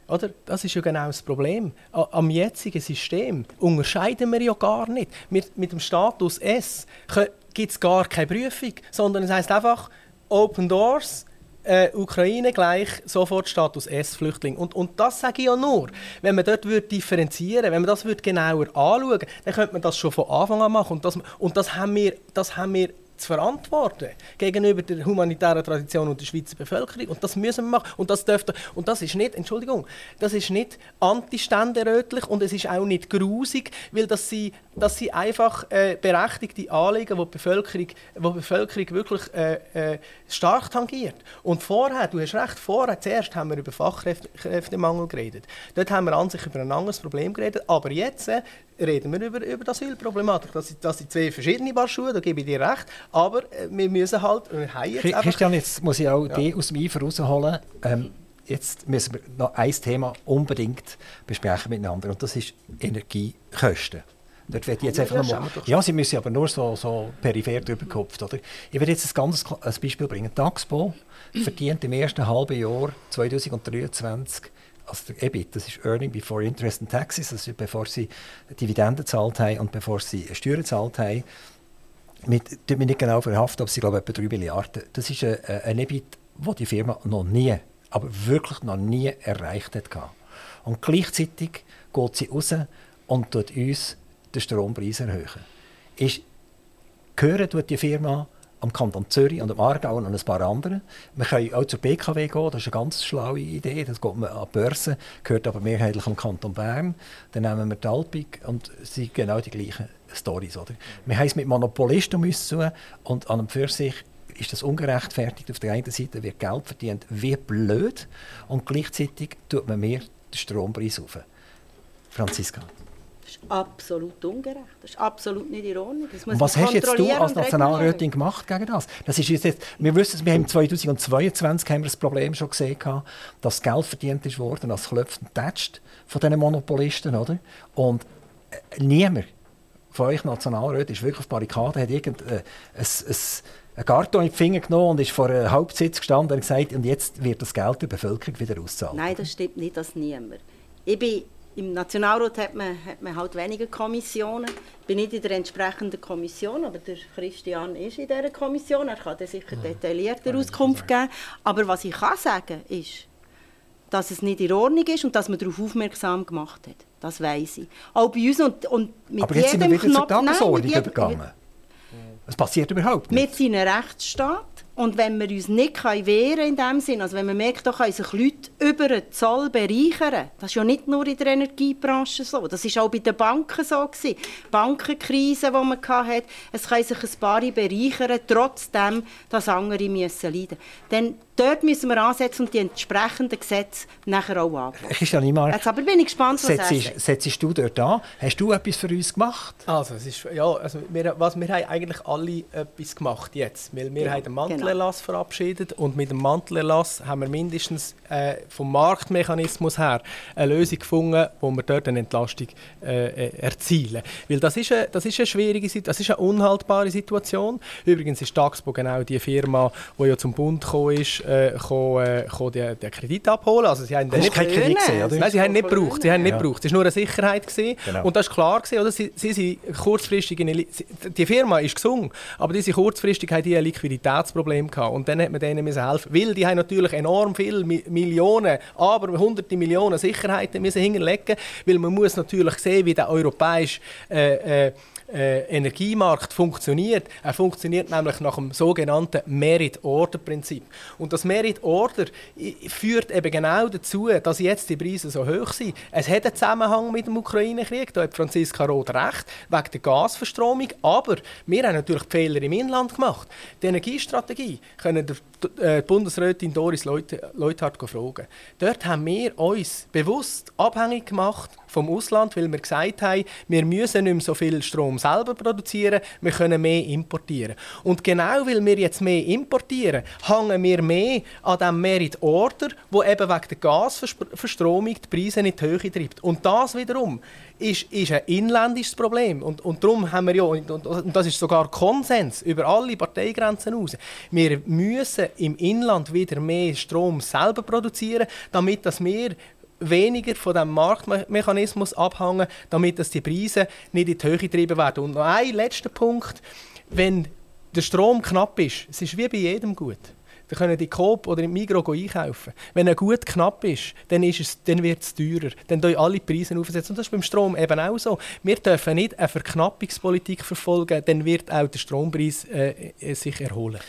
Speaker 4: Oder? Das ist ja genau das Problem. Am jetzigen System unterscheiden wir ja gar nicht. Mit, mit dem Status S gibt es gar keine Prüfung, sondern es heißt einfach Open Doors. Äh, Ukraine gleich sofort Status S-Flüchtling. Und, und das sage ich ja nur, wenn man dort würde differenzieren wenn man das würde genauer anschauen dann könnte man das schon von Anfang an machen. Und das, und das, haben, wir, das haben wir zu verantworten gegenüber der humanitären Tradition und der Schweizer Bevölkerung. Und das müssen wir machen. Und das, dürfte, und das ist nicht, Entschuldigung, das ist nicht antiständerötlich und es ist auch nicht grusig, weil das sie, das sie einfach äh, berechtigte Anliegen, die die Bevölkerung, wo die Bevölkerung wirklich äh, äh, stark tangiert. Und vorher, du hast recht, vorher, zuerst haben wir über Fachkräftemangel geredet. Dort haben wir an sich über ein anderes Problem geredet, aber jetzt äh, reden wir über, über die Asylproblematik. Das, sind- das sind zwei verschiedene Paar Schuhe, da gebe ich dir recht, aber äh, wir müssen halt, wir haben jetzt einfach...
Speaker 3: Christian, jetzt muss ich auch die aus dem Eifer rausholen. Ähm, jetzt müssen wir noch ein Thema unbedingt besprechen miteinander und das ist Energiekosten. Dort werde ich jetzt einfach
Speaker 4: Ja,
Speaker 3: mal, ja, sie müssen aber nur so, so peripher drüber gehupft, oder? Ich werde jetzt ein ganz ein Beispiel bringen. Die Axpo verdient im ersten halben Jahr 2023 also der EBIT, das ist Earning Before Interest and Taxes, das ist bevor sie Dividenden gezahlt haben und bevor sie Steuern gezahlt haben, mit, tut mich nicht genau verhaften, aber sie glaube etwa 3 Milliarden. Das ist ein, ein EBIT, das die Firma noch nie, aber wirklich noch nie erreicht hat. Und gleichzeitig geht sie raus und tut uns den Strompreis erhöhen. Ist, gehören tut die Firma am Kanton Zürich und am Aargau und an ein paar anderen. Wir können auch zur BKW gehen, das ist eine ganz schlaue Idee. Das geht man an die Börse, gehört aber mehrheitlich am Kanton Bern. Dann nehmen wir die Alpig und es sind genau die gleichen Storys. Oder? Wir haben es mit Monopolisten zu und an und für sich ist das ungerechtfertigt. Auf der einen Seite wird Geld verdient wie blöd und gleichzeitig tut man mehr den Strompreis auf. Franziska.
Speaker 5: Absolut ungerecht. Das ist absolut nicht in Ordnung. Das muss
Speaker 3: Und was hast jetzt du als Nationalrätin gemacht gegen das? das ist jetzt, wir wissen es, wir haben 2022 haben wir das Problem schon gesehen, dass Geld verdient ist worden als klopft und tätscht von diesen Monopolisten. Oder? Und äh, niemand von euch Nationalräten ist wirklich auf die Barrikade, hat irgendein äh, ein, Karton in die Finger genommen und ist vor einem Hauptsitz gestanden und gesagt, und jetzt wird das Geld der Bevölkerung wieder ausgezahlt.
Speaker 5: Nein, das stimmt nicht, das niemand. Ich bin, Im Nationalrat hat man, hat man halt weniger Kommissionen. Ich bin nicht in der entsprechenden Kommission, aber der Christian ist in dieser Kommission. Er kann sicher detaillierter Auskunft geben. Aber was ich kann sagen ist, dass es nicht in Ordnung ist und dass man darauf aufmerksam gemacht hat. Das weiß ich. Auch bei uns und, und mit
Speaker 3: Aber jetzt sind
Speaker 5: jedem
Speaker 3: wir wieder zur
Speaker 5: Knopf... Mit
Speaker 3: Tagesordnung
Speaker 5: jedem-
Speaker 3: übergegangen. Es passiert überhaupt
Speaker 5: Wir
Speaker 3: nicht.
Speaker 5: sind ein Rechtsstaat und wenn wir uns nicht können wehren in dem Sinn, also wenn man merkt, da können sich Leute über den Zoll bereichern, das ist ja nicht nur in der Energiebranche so, das ist auch bei den Banken so gewesen. Bankenkrise, die man hatte, es können sich ein paar bereichern, trotzdem, dass andere müssen leiden. Denn dort müssen wir ansetzen und die entsprechenden Gesetze nachher auch angehen.
Speaker 3: Christian Imar,
Speaker 5: Jetzt aber bin ich gespannt, was
Speaker 3: setzt, setzt du dort an? Hast du etwas für uns gemacht?
Speaker 4: Also, es ist, ja, also wir, was, wir haben eigentlich alle etwas gemacht jetzt. Weil wir
Speaker 5: Ja,
Speaker 4: haben den Mantelerlass verabschiedet und mit dem Mantelerlass haben wir mindestens äh, vom Marktmechanismus her eine Lösung gefunden, wo wir dort eine Entlastung äh, äh, erzielen. Weil das ist, eine, das ist eine schwierige Situation, das ist eine unhaltbare Situation. Übrigens ist Taxpo genau die Firma, die ja zum Bund gekommen ist, äh, gekommen, äh, gekommen den, den Kredit abholen. Also sie haben
Speaker 3: Das
Speaker 4: nicht
Speaker 3: kein Kredit gesehen, oder?
Speaker 4: Nein, sie haben nicht gebraucht. Sie haben nicht
Speaker 3: Ja.
Speaker 4: gebraucht. Es war nur eine Sicherheit. Gewesen.
Speaker 3: Genau.
Speaker 4: Und das ist klar, gewesen, oder? Sie, sie sind kurzfristig in eine, Die Firma ist gesungen, aber diese kurzfristig haben die ein Liquiditätsproblem gehabt. Und dann hat man denen helfen. Weil die haben natürlich enorm viele Mi- Millionen Millionen, aber hunderte Millionen Sicherheiten müssen hinterlegen, weil man muss natürlich sehen, wie der europäische äh, äh, äh, Energiemarkt funktioniert. Er funktioniert nämlich nach dem sogenannten Merit-Order-Prinzip. Und das Merit-Order führt eben genau dazu, dass jetzt die Preise so hoch sind. Es hat einen Zusammenhang mit dem Ukraine-Krieg, da hat Franziska Roth recht, wegen der Gasverstromung. Aber wir haben natürlich Fehler im Inland gemacht. Die Energiestrategie können die äh, Bundesrätin Doris Leuthard fragen. Dort haben wir uns bewusst abhängig gemacht vom Ausland, weil wir gesagt haben, wir müssen nicht mehr so viel Strom selber produzieren, wir können mehr importieren. Und genau weil wir jetzt mehr importieren, hängen wir mehr an dem Merit Order, wo eben wegen der Gasverstromung die Preise in die Höhe treibt. Und das wiederum ist, ist ein inländisches Problem. Und, und darum haben wir ja, und, und das ist sogar Konsens über alle Parteigrenzen hinaus, wir müssen im Inland wieder mehr Strom selber produzieren, damit dass wir weniger von dem Marktmechanismus abhängen, damit dass die Preise nicht in die Höhe getrieben werden. Und noch ein letzter Punkt, wenn der Strom knapp ist, es ist wie bei jedem gut. Dann können die Coop oder im Migros einkaufen. Wenn er gut knapp ist, dann, ist es, dann wird es teurer. Dann tun alle Preise aufsetzen. Und das ist beim Strom eben auch so. Wir dürfen nicht eine Verknappungspolitik verfolgen, dann wird auch der Strompreis äh, sich erholen.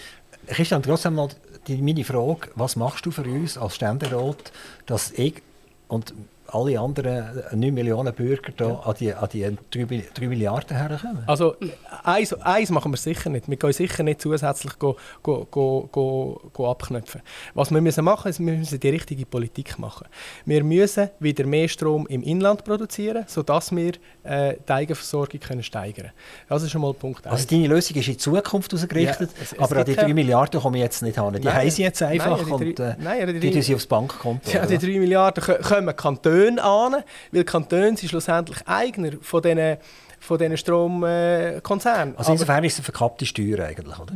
Speaker 3: Christian, trotzdem noch die, meine Frage, was machst du für uns als Ständerat, dass ich und alle anderen 9 Millionen Bürger da ja. an die, an die 3, 3 Milliarden herkommen?
Speaker 4: Also, eins, eins machen wir sicher nicht. Wir können sicher nicht zusätzlich go, go, go, go, go abknöpfen. Was wir müssen machen ist, wir müssen die richtige Politik machen. Wir müssen wieder mehr Strom im Inland produzieren, sodass wir äh, die Eigenversorgung können steigern können. Das ist schon mal Punkt
Speaker 3: 1. Also deine Lösung ist in die Zukunft ausgerichtet, ja, es, es aber an die 3 Milliarden kommen wir jetzt nicht an. Die haben sie jetzt einfach nein, die drei, und äh, nein, die, die, die aufs Bankkonto.
Speaker 4: Ja, die 3 Milliarden kommen Kantone Kantone an, weil Kantone sind schlussendlich Eigner von diesen, von diesen Stromkonzernen.
Speaker 3: Also insofern ist es eine verkappte Steuer eigentlich, oder?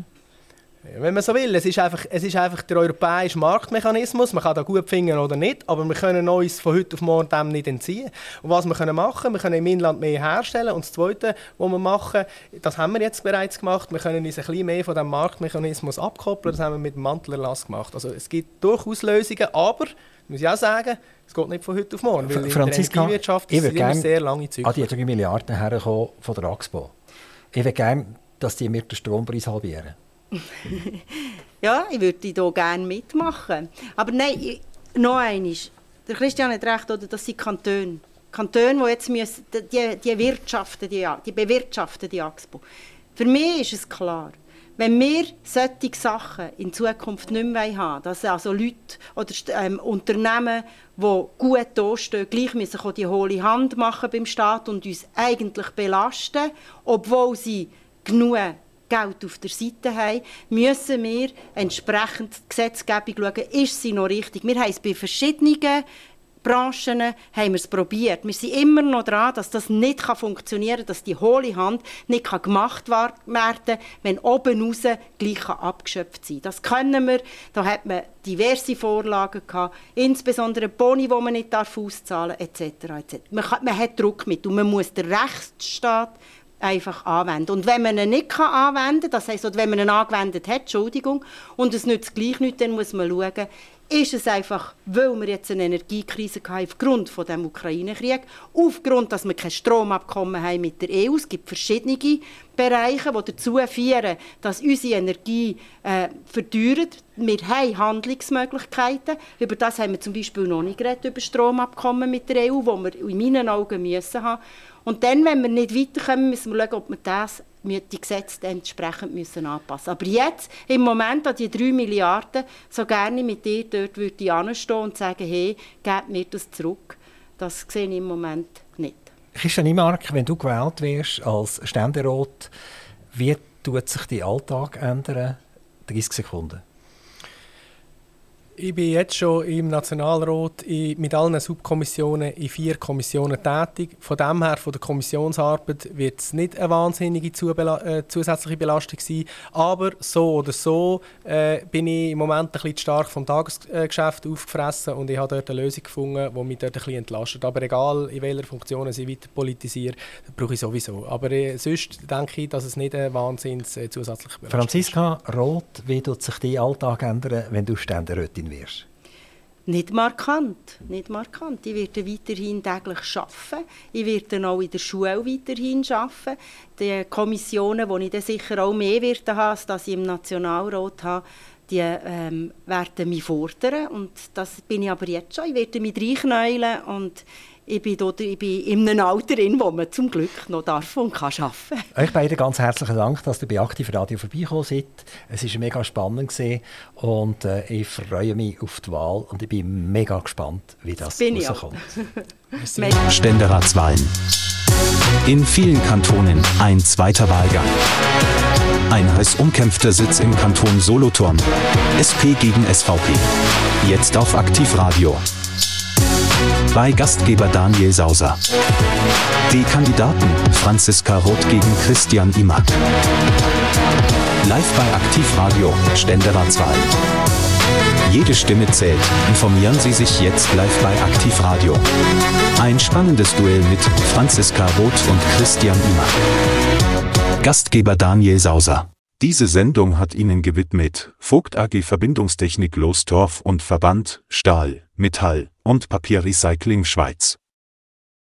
Speaker 4: Wenn man so will, es ist, einfach, es ist einfach der europäische Marktmechanismus. Man kann da gut finden oder nicht, aber wir können uns von heute auf morgen dem nicht entziehen. Und was wir können machen, wir können im Inland mehr herstellen. Und das Zweite, was wir machen, das haben wir jetzt bereits gemacht, wir können uns ein bisschen mehr von dem Marktmechanismus abkoppeln. Das haben wir mit dem Mantelerlass gemacht. Also es gibt durchaus Lösungen, aber muss ich auch sagen, geht nicht von heute auf morgen, weil
Speaker 3: Franziska,
Speaker 4: in der Energiewirtschaft ist immer sehr lange
Speaker 3: Zyklen. an die 3 Milliarden herkommen von der AXPO. Ich würde gerne, dass die mir den Strompreis halbieren.
Speaker 5: ja, ich würde hier gerne mitmachen. Aber nein, ich, noch eines. Der Christian hat recht, oder, das sind Kantone. Kantone, die jetzt müssen, die, die, wirtschaften, die, die bewirtschaften die AXPO. Für mich ist es klar, wenn wir solche Sachen in Zukunft nicht mehr haben, dass also Leute oder ähm, Unternehmen, die gut dastehen, gleich müssen die hohle Hand machen beim Staat und uns eigentlich belasten, obwohl sie genug Geld auf der Seite haben, müssen wir entsprechend die Gesetzgebung schauen, ist sie noch richtig. Wir haben es bei verschiedenen Branchen haben wir es probiert. Wir sind immer noch dran, dass das nicht funktionieren kann, dass die hohle Hand nicht gemacht werden kann, wenn oben raus gleich abgeschöpft sein Das können wir. Da hat man diverse Vorlagen gehabt, insbesondere Boni, die man nicht auszahlen darf, etc. etc. Man, kann, man hat Druck mit und man muss den Rechtsstaat einfach anwenden. Und wenn man ihn nicht anwenden kann, das heisst, wenn man ihn angewendet hat, Entschuldigung, und es nützt gleich nicht, dann muss man schauen, ist es einfach, weil wir jetzt eine Energiekrise haben aufgrund von dem Ukraine-Krieg, aufgrund, dass wir kein Stromabkommen haben mit der EU. Es gibt verschiedene Bereiche, die dazu führen, dass unsere Energie äh, verteuert. Wir haben Handlungsmöglichkeiten. Über das haben wir zum Beispiel noch nicht geredet, über Stromabkommen mit der EU, wo wir in meinen Augen müssen haben. Und dann, wenn wir nicht weiterkommen, müssen wir schauen, ob wir das die Gesetze entsprechend müssen anpassen Aber jetzt, im Moment an die 3 Milliarden, so gerne mit dir dort würde ich anstehen und sagen, hey, gebt mir das zurück. Das sehe ich im Moment nicht.
Speaker 3: Christian Imark, wenn du gewählt wirst als Ständerat, wie tut sich dein Alltag ändern? 30 Sekunden.
Speaker 4: Ich bin jetzt schon im Nationalrat mit allen Subkommissionen in vier Kommissionen tätig. Von dem her, von der Kommissionsarbeit, wird es nicht eine wahnsinnige äh, zusätzliche Belastung sein. Aber so oder so äh, bin ich im Moment ein bisschen stark vom Tagesgeschäft aufgefressen und ich habe dort eine Lösung gefunden, die mich dort ein bisschen entlastet. Aber egal, in welcher Funktion ich weiter politisiere, brauche ich sowieso. Aber äh, sonst denke ich, dass es nicht eine wahnsinns äh, zusätzliche
Speaker 3: Belastung Franziska Roth, wie tut sich dein Alltag ändern, wenn du Ständerätin wirst?
Speaker 5: Nicht markant, nicht markant. Ich werde weiterhin täglich arbeiten. Ich werde auch in der Schule weiterhin arbeiten. Die Kommissionen, die ich dann sicher auch mehr werde haben, als dass ich im Nationalrat habe, die ähm, werden mich fordern. Und das bin ich aber jetzt schon. Ich werde mich reinknäulen und ich bin, dort, ich bin in einem Alter, in wo man zum Glück noch darf und kann arbeiten
Speaker 3: kann. Euch beiden ganz herzlichen Dank, dass ihr bei Aktiv Radio vorbeigekommen seid. Es war mega spannend gewesen und äh, ich freue mich auf die Wahl und ich bin mega gespannt, wie das
Speaker 5: bin
Speaker 3: rauskommt.
Speaker 2: Ständeratswahlen. In vielen Kantonen ein zweiter Wahlgang. Ein heiß umkämpfter Sitz im Kanton Solothurn. SP gegen SVP. Jetzt auf Aktivradio bei Gastgeber Daniel Sauser. Die Kandidaten Franziska Roth gegen Christian Imack. Live bei Aktivradio, Ständeratswahl. Jede Stimme zählt. Informieren Sie sich jetzt live bei Aktivradio. Ein spannendes Duell mit Franziska Roth und Christian Imack. Gastgeber Daniel Sauser.
Speaker 1: Diese Sendung hat Ihnen gewidmet Vogt AG Verbindungstechnik Lostorf und Verband Stahl, Metall und Papierrecycling Schweiz.